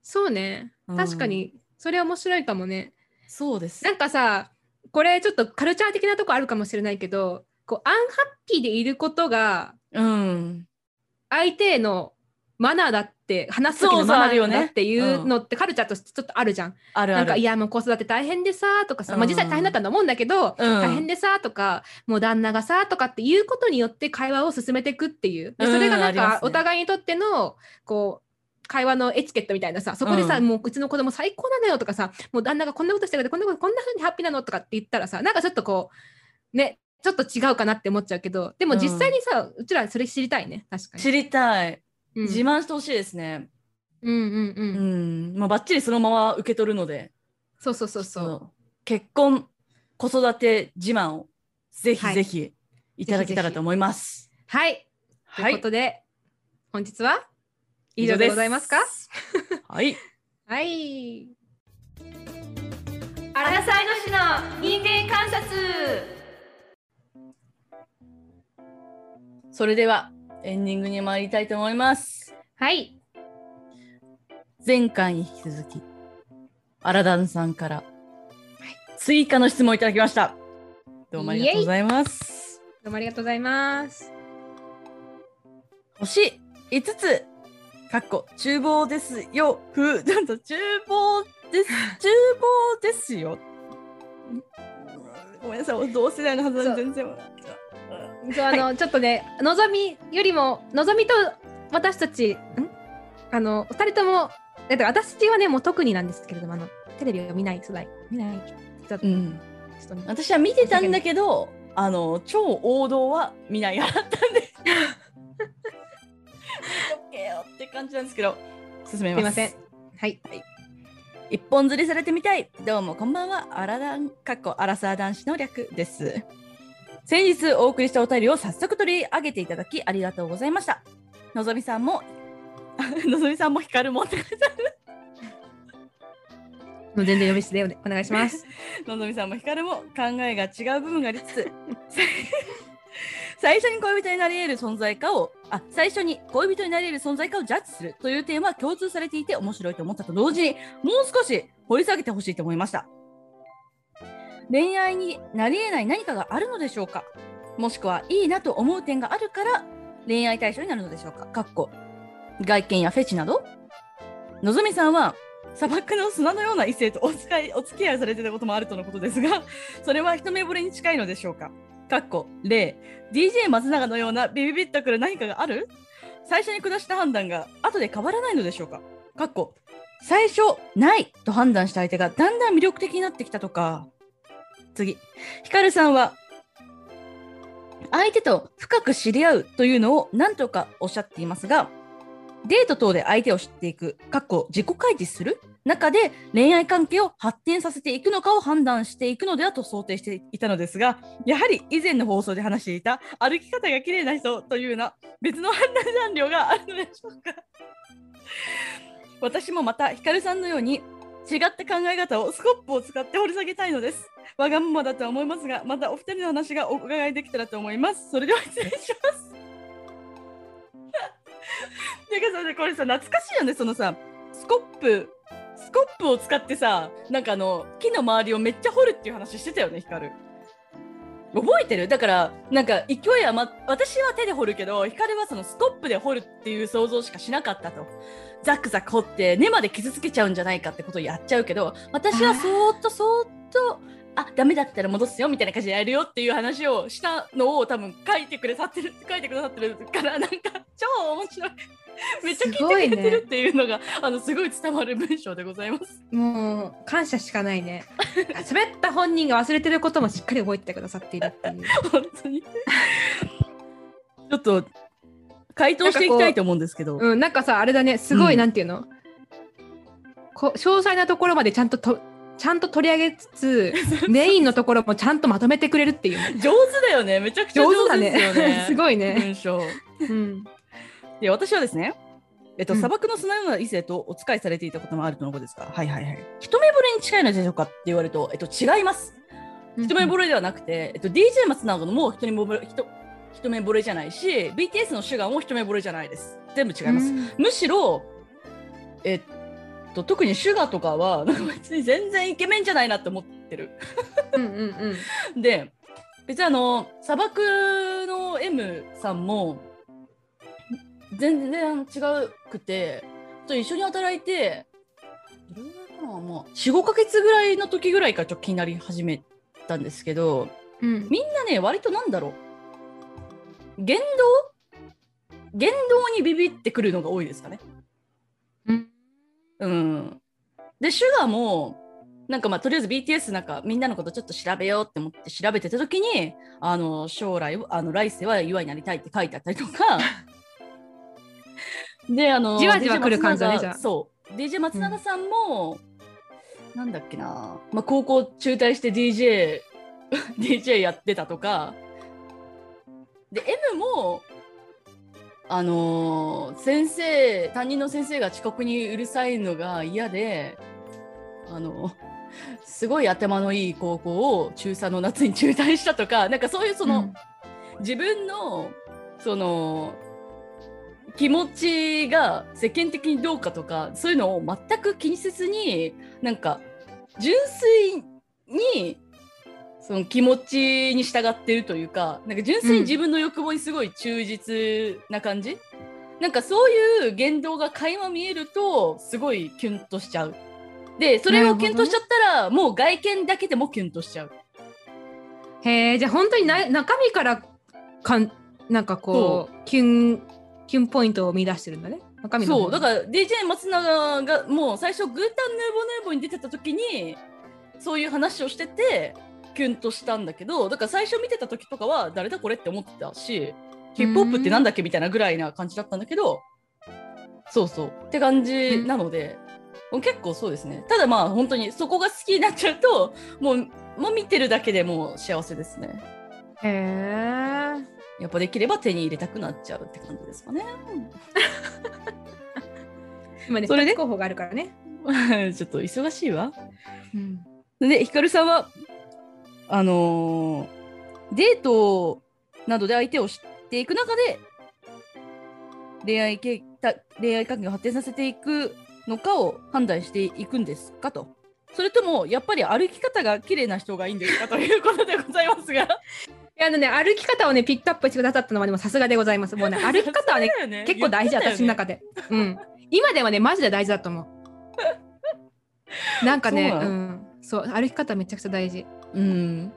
そうね。うん。確かにそれ面白いかもね、そうです。なんかさこれちょっとカルチャー的なとこあるかもしれないけどこうアンハッピーでいることがうん、相手へのマナーだって話す時のマっていうのってカルチャーとしてちょっとあるじゃん。あるある。なんかいやもう子育て大変でさとかさ、まあ、うん実際大変だったと思うんだけど、大変でさとかもう旦那がさとかっていうことによって会話を進めていくっていう。でうんそれがなんかお互いにとってのこう会話のエチケットみたいなさそこでさ、うんもううちの子供最高なのよとかさもう旦那がこんなことしてくれてこんなことこんな風にハッピーなのとかって言ったらさなんかちょっとこうねちょっと違うかなって思っちゃうけどでも実際にさ、うちらそれ知りたいね確かに。知りたい。うん自慢してほしいですね。うんうんう。うんん、もうバッチリそのまま受け取るので。そうそうそうそう。結婚子育て自慢をぜひはいぜひいただけたらと思います。はい。とはいいうことで、本日は以上でございますか？はい。はい。アラサイの市の人間観察それではエンディングに参りたいと思います。はい。前回に引き続き、アラダンさんから追加の質問をいただきました。どうもありがとうございます。どうもありがとうございます。星5つ、かっこ厨房ですよ。ふ、ちゃんと厨房です。厨房ですよ。ごめんなさい、同世代のはず全然。そうあの、ちょっとね、のぞみよりも、のぞみと私たち、ん？あの、二人とも、だって私はね、もう特になんですけれども、あの、テレビを見ない世代、見ない人うん。私は見てたんだけど、あの超王道は見ない派だったんで。見とけよって感じなんですけど、進めます。すいません。はい。一本釣りされてみたい。どうもこんばんは。アラダン、かっこアラサー男子の略です。先日お送りしたお便りを早速取り上げていただきありがとうございました。のぞみさんも、のぞみさんも光るもんって全然呼び捨てでお願いします。のぞみさんも光るも考えが違う部分がありつつ 最初に恋人になり得る存在かをあ最初に恋人になり得る存在かをジャッジするというテーマは共通されていて面白いと思ったと同時にもう少し掘り下げてほしいと思いました恋愛になり得ない何かがあるのでしょうか？もしくはいいなと思う点があるから恋愛対象になるのでしょうか？かっこ。外見やフェチなど。のぞみさんは砂漠の砂のような異性とお使いお付き合いされてたこともあるとのことですが、それは一目惚れに近いのでしょうか？かっこ。例。DJ 松永のようなビビビッとくる何かがある？最初に下した判断が後で変わらないのでしょうか？かっこ。最初ないと判断した相手がだんだん魅力的になってきたとか。次ヒカルさんは相手と深く知り合うというのを何とかおっしゃっていますがデート等で相手を知っていく、かっこ自己開示する中で恋愛関係を発展させていくのかを判断していくのではと想定していたのですが、やはり以前の放送で話していた歩き方が綺麗な人というような別の判断残量があるのでしょうか。私もまたヒカルさんのように違った考え方をスコップを使って掘り下げたいのです。わがままだと思いますが、またお二人の話がお伺いできたらと思います。それでは失礼します。てかさ、これさ、懐かしいよね、そのさ、スコップ、スコップを使ってさ、なんかあの、木の周りをめっちゃ掘るっていう話してたよね、ヒカル。覚えてる？だから、なんか勢いは、ま、私は手で掘るけど、ヒカルはそのスコップで掘るっていう想像しかしなかったと。ザクザク掘って根まで傷つけちゃうんじゃないかってことをやっちゃうけど、私はそーっとそーっと、あ、ダメだったら戻すよみたいな感じでやるよっていう話をしたのを多分書いてくれさってる、書いてくださってるから、なんか超面白い。めっちゃ聞いてくれてるっていうのが、あの、すごい伝わる文章でございます。もう感謝しかないね。喋った本人が忘れてることもしっかり覚えてくださっているっていう。本当に。ちょっと、回答していきたいと思うんですけど。うん、なんかさ、あれだね、すごい、うんなんていうの？こ詳細なところまでちゃんととちゃんと取り上げつつ、メインのところもちゃんとまとめてくれるっていうね。上手だよね。めちゃくちゃ上手ですよね。ね。すごいね。文章。うん。で、私はですね、えっと、うん砂漠の砂ような異性とお使いされていたこともあるとのことですか？はいはいはい。一目惚れに近いのでしょうかって言われると、えっと、違います。一目惚れではなくて、えっと、DJ 松永のも一目惚れ、一一目惚れじゃないし、BTS のシュガーも一目惚れじゃないです。全部違います。うんむしろ、えっと、特にシュガーとかは、なんか別に全然イケメンじゃないなって思ってる。うんうんうん。で、別にあの、砂漠の M さんも、全然違くて、と一緒に働いて、どれぐらいかな、まあ、4、5ヶ月ぐらいの時ぐらいからちょっと気になり始めたんですけど、うん、みんなね、割となんだろう。言動？言動にビビってくるのが多いですかね。うん。うん。で、シュガーも、なんかまあ、とりあえず BTS なんかみんなのことちょっと調べようって思って調べてた時に、あの、将来、あの、来世は岩になりたいって書いてあったりとか、で、あの、じわじわ来る感じだね松永じゃあ。そう。DJ 松永さんも、なんだっけな、まあ、高校中退して DJ、DJ やってたとか、で、M も、あのー先生、担任の先生が遅刻にうるさいのが嫌で、あの、すごい頭のいい高校を中3の夏に中退したとか、なんかそういうその、自分のその気持ちが世間的にどうかとかそういうのを全く気にせずになんか純粋にその気持ちに従ってるというかなんか純粋に自分の欲望にすごい忠実な感じ、なんかそういう言動が垣間見えるとすごいキュンとしちゃう。でそれをキュンとしちゃったら、もう外見だけでもキュンとしちゃう。へえじゃあ本当にな中身からかんなんかこうキュンキュンポイントを見出してるんだね。そうだから DJ 松永がもう最初グータンヌーボーヌーボーに出てた時にそういう話をしててキュンとしたんだけどだから最初見てた時とかは誰だこれって思ってたしヒップホップってなんだっけみたいなぐらいな感じだったんだけどそうそう。って感じなので、結構そうですね。ただまあ本当にそこが好きになっちゃうともうもう見てるだけでもう幸せですね。へえやっぱできれば手に入れたくなっちゃうって感じですかね。今ねそれで？2つ候補があるからね、ちょっと忙しいわ。うん、で、ヒカルさんは、あのーデートなどで相手を知っていく中で、恋愛けた恋愛関係を発展させていくのかを判断していくんですかと。それとも、やっぱり歩き方が綺麗な人がいいんですかということでございますが。いやあのね歩き方をねピックアップしてくださったのはでもさすがでございますもうね歩き方はねそうだよ結構大事だ言ってたよね。私の中で、うん。今ではねマジで大事だと思う。なんかねそううん。そう歩き方めちゃくちゃ大事うん。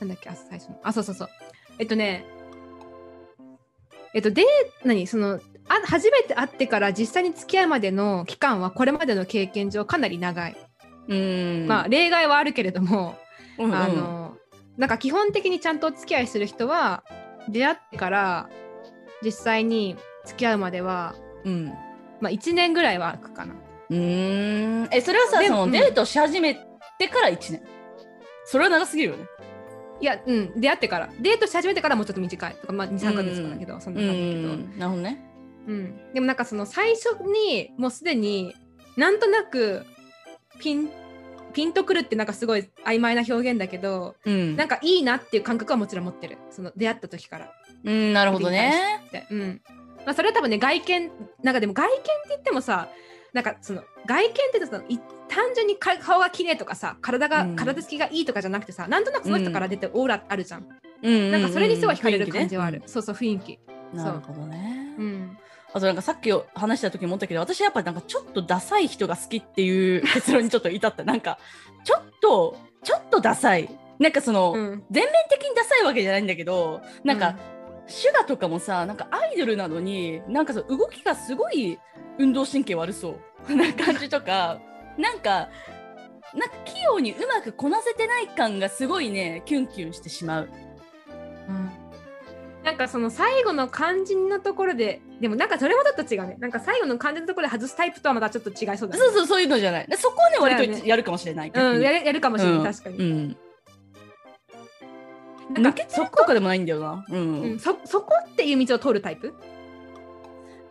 なんだっけ、あ最初の。あ、そうそうそう。えっとね、えっと、で、何そのあ、初めて会ってから実際に付き合うまでの期間は、これまでの経験上かなり長い。うん。まあ、例外はあるけれども、うんうんあ、の、なんか基本的にちゃんとお付き合いする人は、出会ってから実際に付き合うまでは、うん。まあ、1年ぐらいは空くかな。うーん。え、それはさ、そのデートし始めてから1年。それは長すぎるよね。いや、うん、出会ってから。デートし始めてからもうちょっと短い。とか、まあ、2、3ヶ月とかだけど、そんなう感じだけど。ん。なるほどね。うん、でもなんかその最初にもうすでになんとなくピンピンとくるってなんかすごい曖昧な表現だけどうん。なんかいいなっていう感覚はもちろん持ってるその出会った時からうん、なるほどね。うんまあ、それは多分ね外見なんかでも外見って言ってもさなんかその外見って言うとさい単純にか顔が綺麗とかさ体が、うん。体つきがいいとかじゃなくてさなんとなくその人から出てオーラあるじゃん、うんなんかそれにすごい惹かれる感じはある、雰囲そうそう雰囲気。なるほどね。うん。あとなんかさっき話した時も思ったけど私やっぱなんかちょっとダサい人が好きっていう結論にちょっと至った。なんかちょっとちょっとダサい。なんかその、うん。全面的にダサいわけじゃないんだけどなんか、シュガとかもさなんかアイドルなのになんかその動きがすごい運動神経悪そうな感じとかなんかなんか器用にうまくこなせてない感がすごいねキュンキュンしてしまう。うんなんかその最後の肝心のところででもなんかそれもちょっと違うねなんか最後の肝心のところで外すタイプとはまたちょっと違いそうだねそうそうそういうのじゃない。でそこはね割とやるかもしれない。うんやるるやるかもしれない、確かに、うん。なんか抜けてるとかでもないんだよな。うん。うん、そそこっていう道を通るタイプ？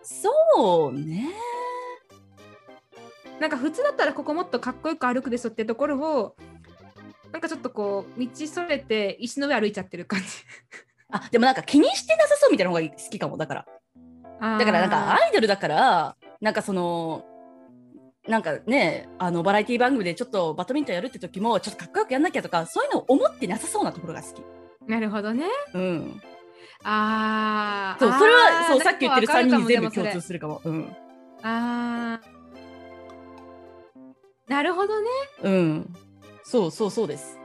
そうね。なんか普通だったらここもっとかっこよく歩くでしょってところをなんかちょっとこう道それて石の上歩いちゃってる感じあでもなんか気にしてなさそうみたいな方が好きかもだから。だからなんかアイドルだからなんかそのなんかねあのバラエティ番組でちょっとバドミントンやるって時もちょっとかっこよくやんなきゃとかそういうのを思ってなさそうなところが好き。なるほどねうん。あーそうそれはそうさっき言ってる3人に全部なんかわかるかもかも。うん。あーなるほどねうん。そうそうそうです。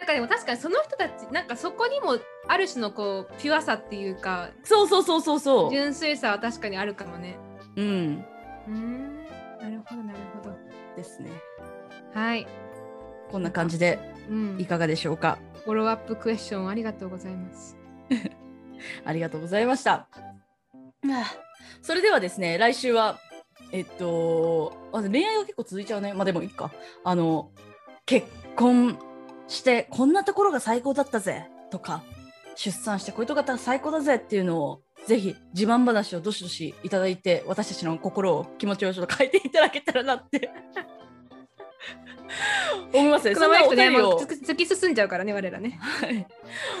なんかでも確かにその人たちなんかそこにもある種のこうピュアさっていうかそうそうそうそうそ純粋さは確かにあるかもね。う。うん。うーんなるほどなるほど。ですね。はい。こんな感じでうんい。かがでしょうか？フォローアップクエスチョンありがとうございます。ありがとうございました。はあそれではですね、来週は、えっと、あ恋愛が結構続いちゃうね。まあでもいいか。あの、結婚してこんなところが最高だったぜとか、出産してこういうとこが最高だぜっていうのを、ぜひ自慢話をどしどしいただいて、私たちの心を気持ちをちょっと変えていただけたらなって 思いますね。そんなお便りをもう突突き進んじゃうからね、我らね。はい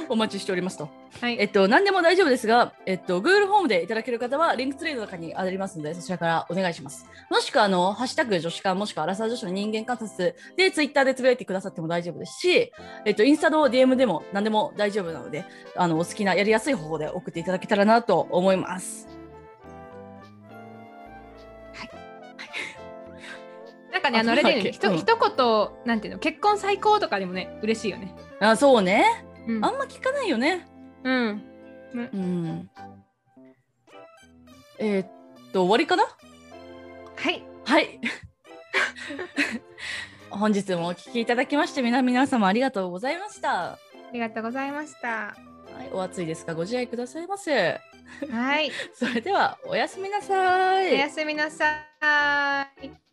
お待ちしておりますと。はい。えっと、何でも大丈夫ですが、えっと、Google ホームでいただける方は、リンクツレードの中にありますので、そちらからお願いします。もしくは、あの、ハッシュタグ女子館、もしくはアラサー女子の人間観察で、ツイッターでつぶやいてくださっても大丈夫ですし、えっと、インスタの DM でも何でも大丈夫なので、あの、お好きな、やりやすい方法で送っていただけたらなと思います。なんかね、ああの、あれだよね、そうだっけうんひと一言、なんていうの、結婚最高とかでもね、嬉しいよね。あ、そうね。うんあんま聞かないよね。うん。うん。えーっと、終わりかな？はい。はい。本日もお聞きいただきまして、皆皆様ありがとうございました。ありがとうございました。はい、お暑いですがご自愛くださいませ。はい。それではおやすみなさおい。やすみなさい。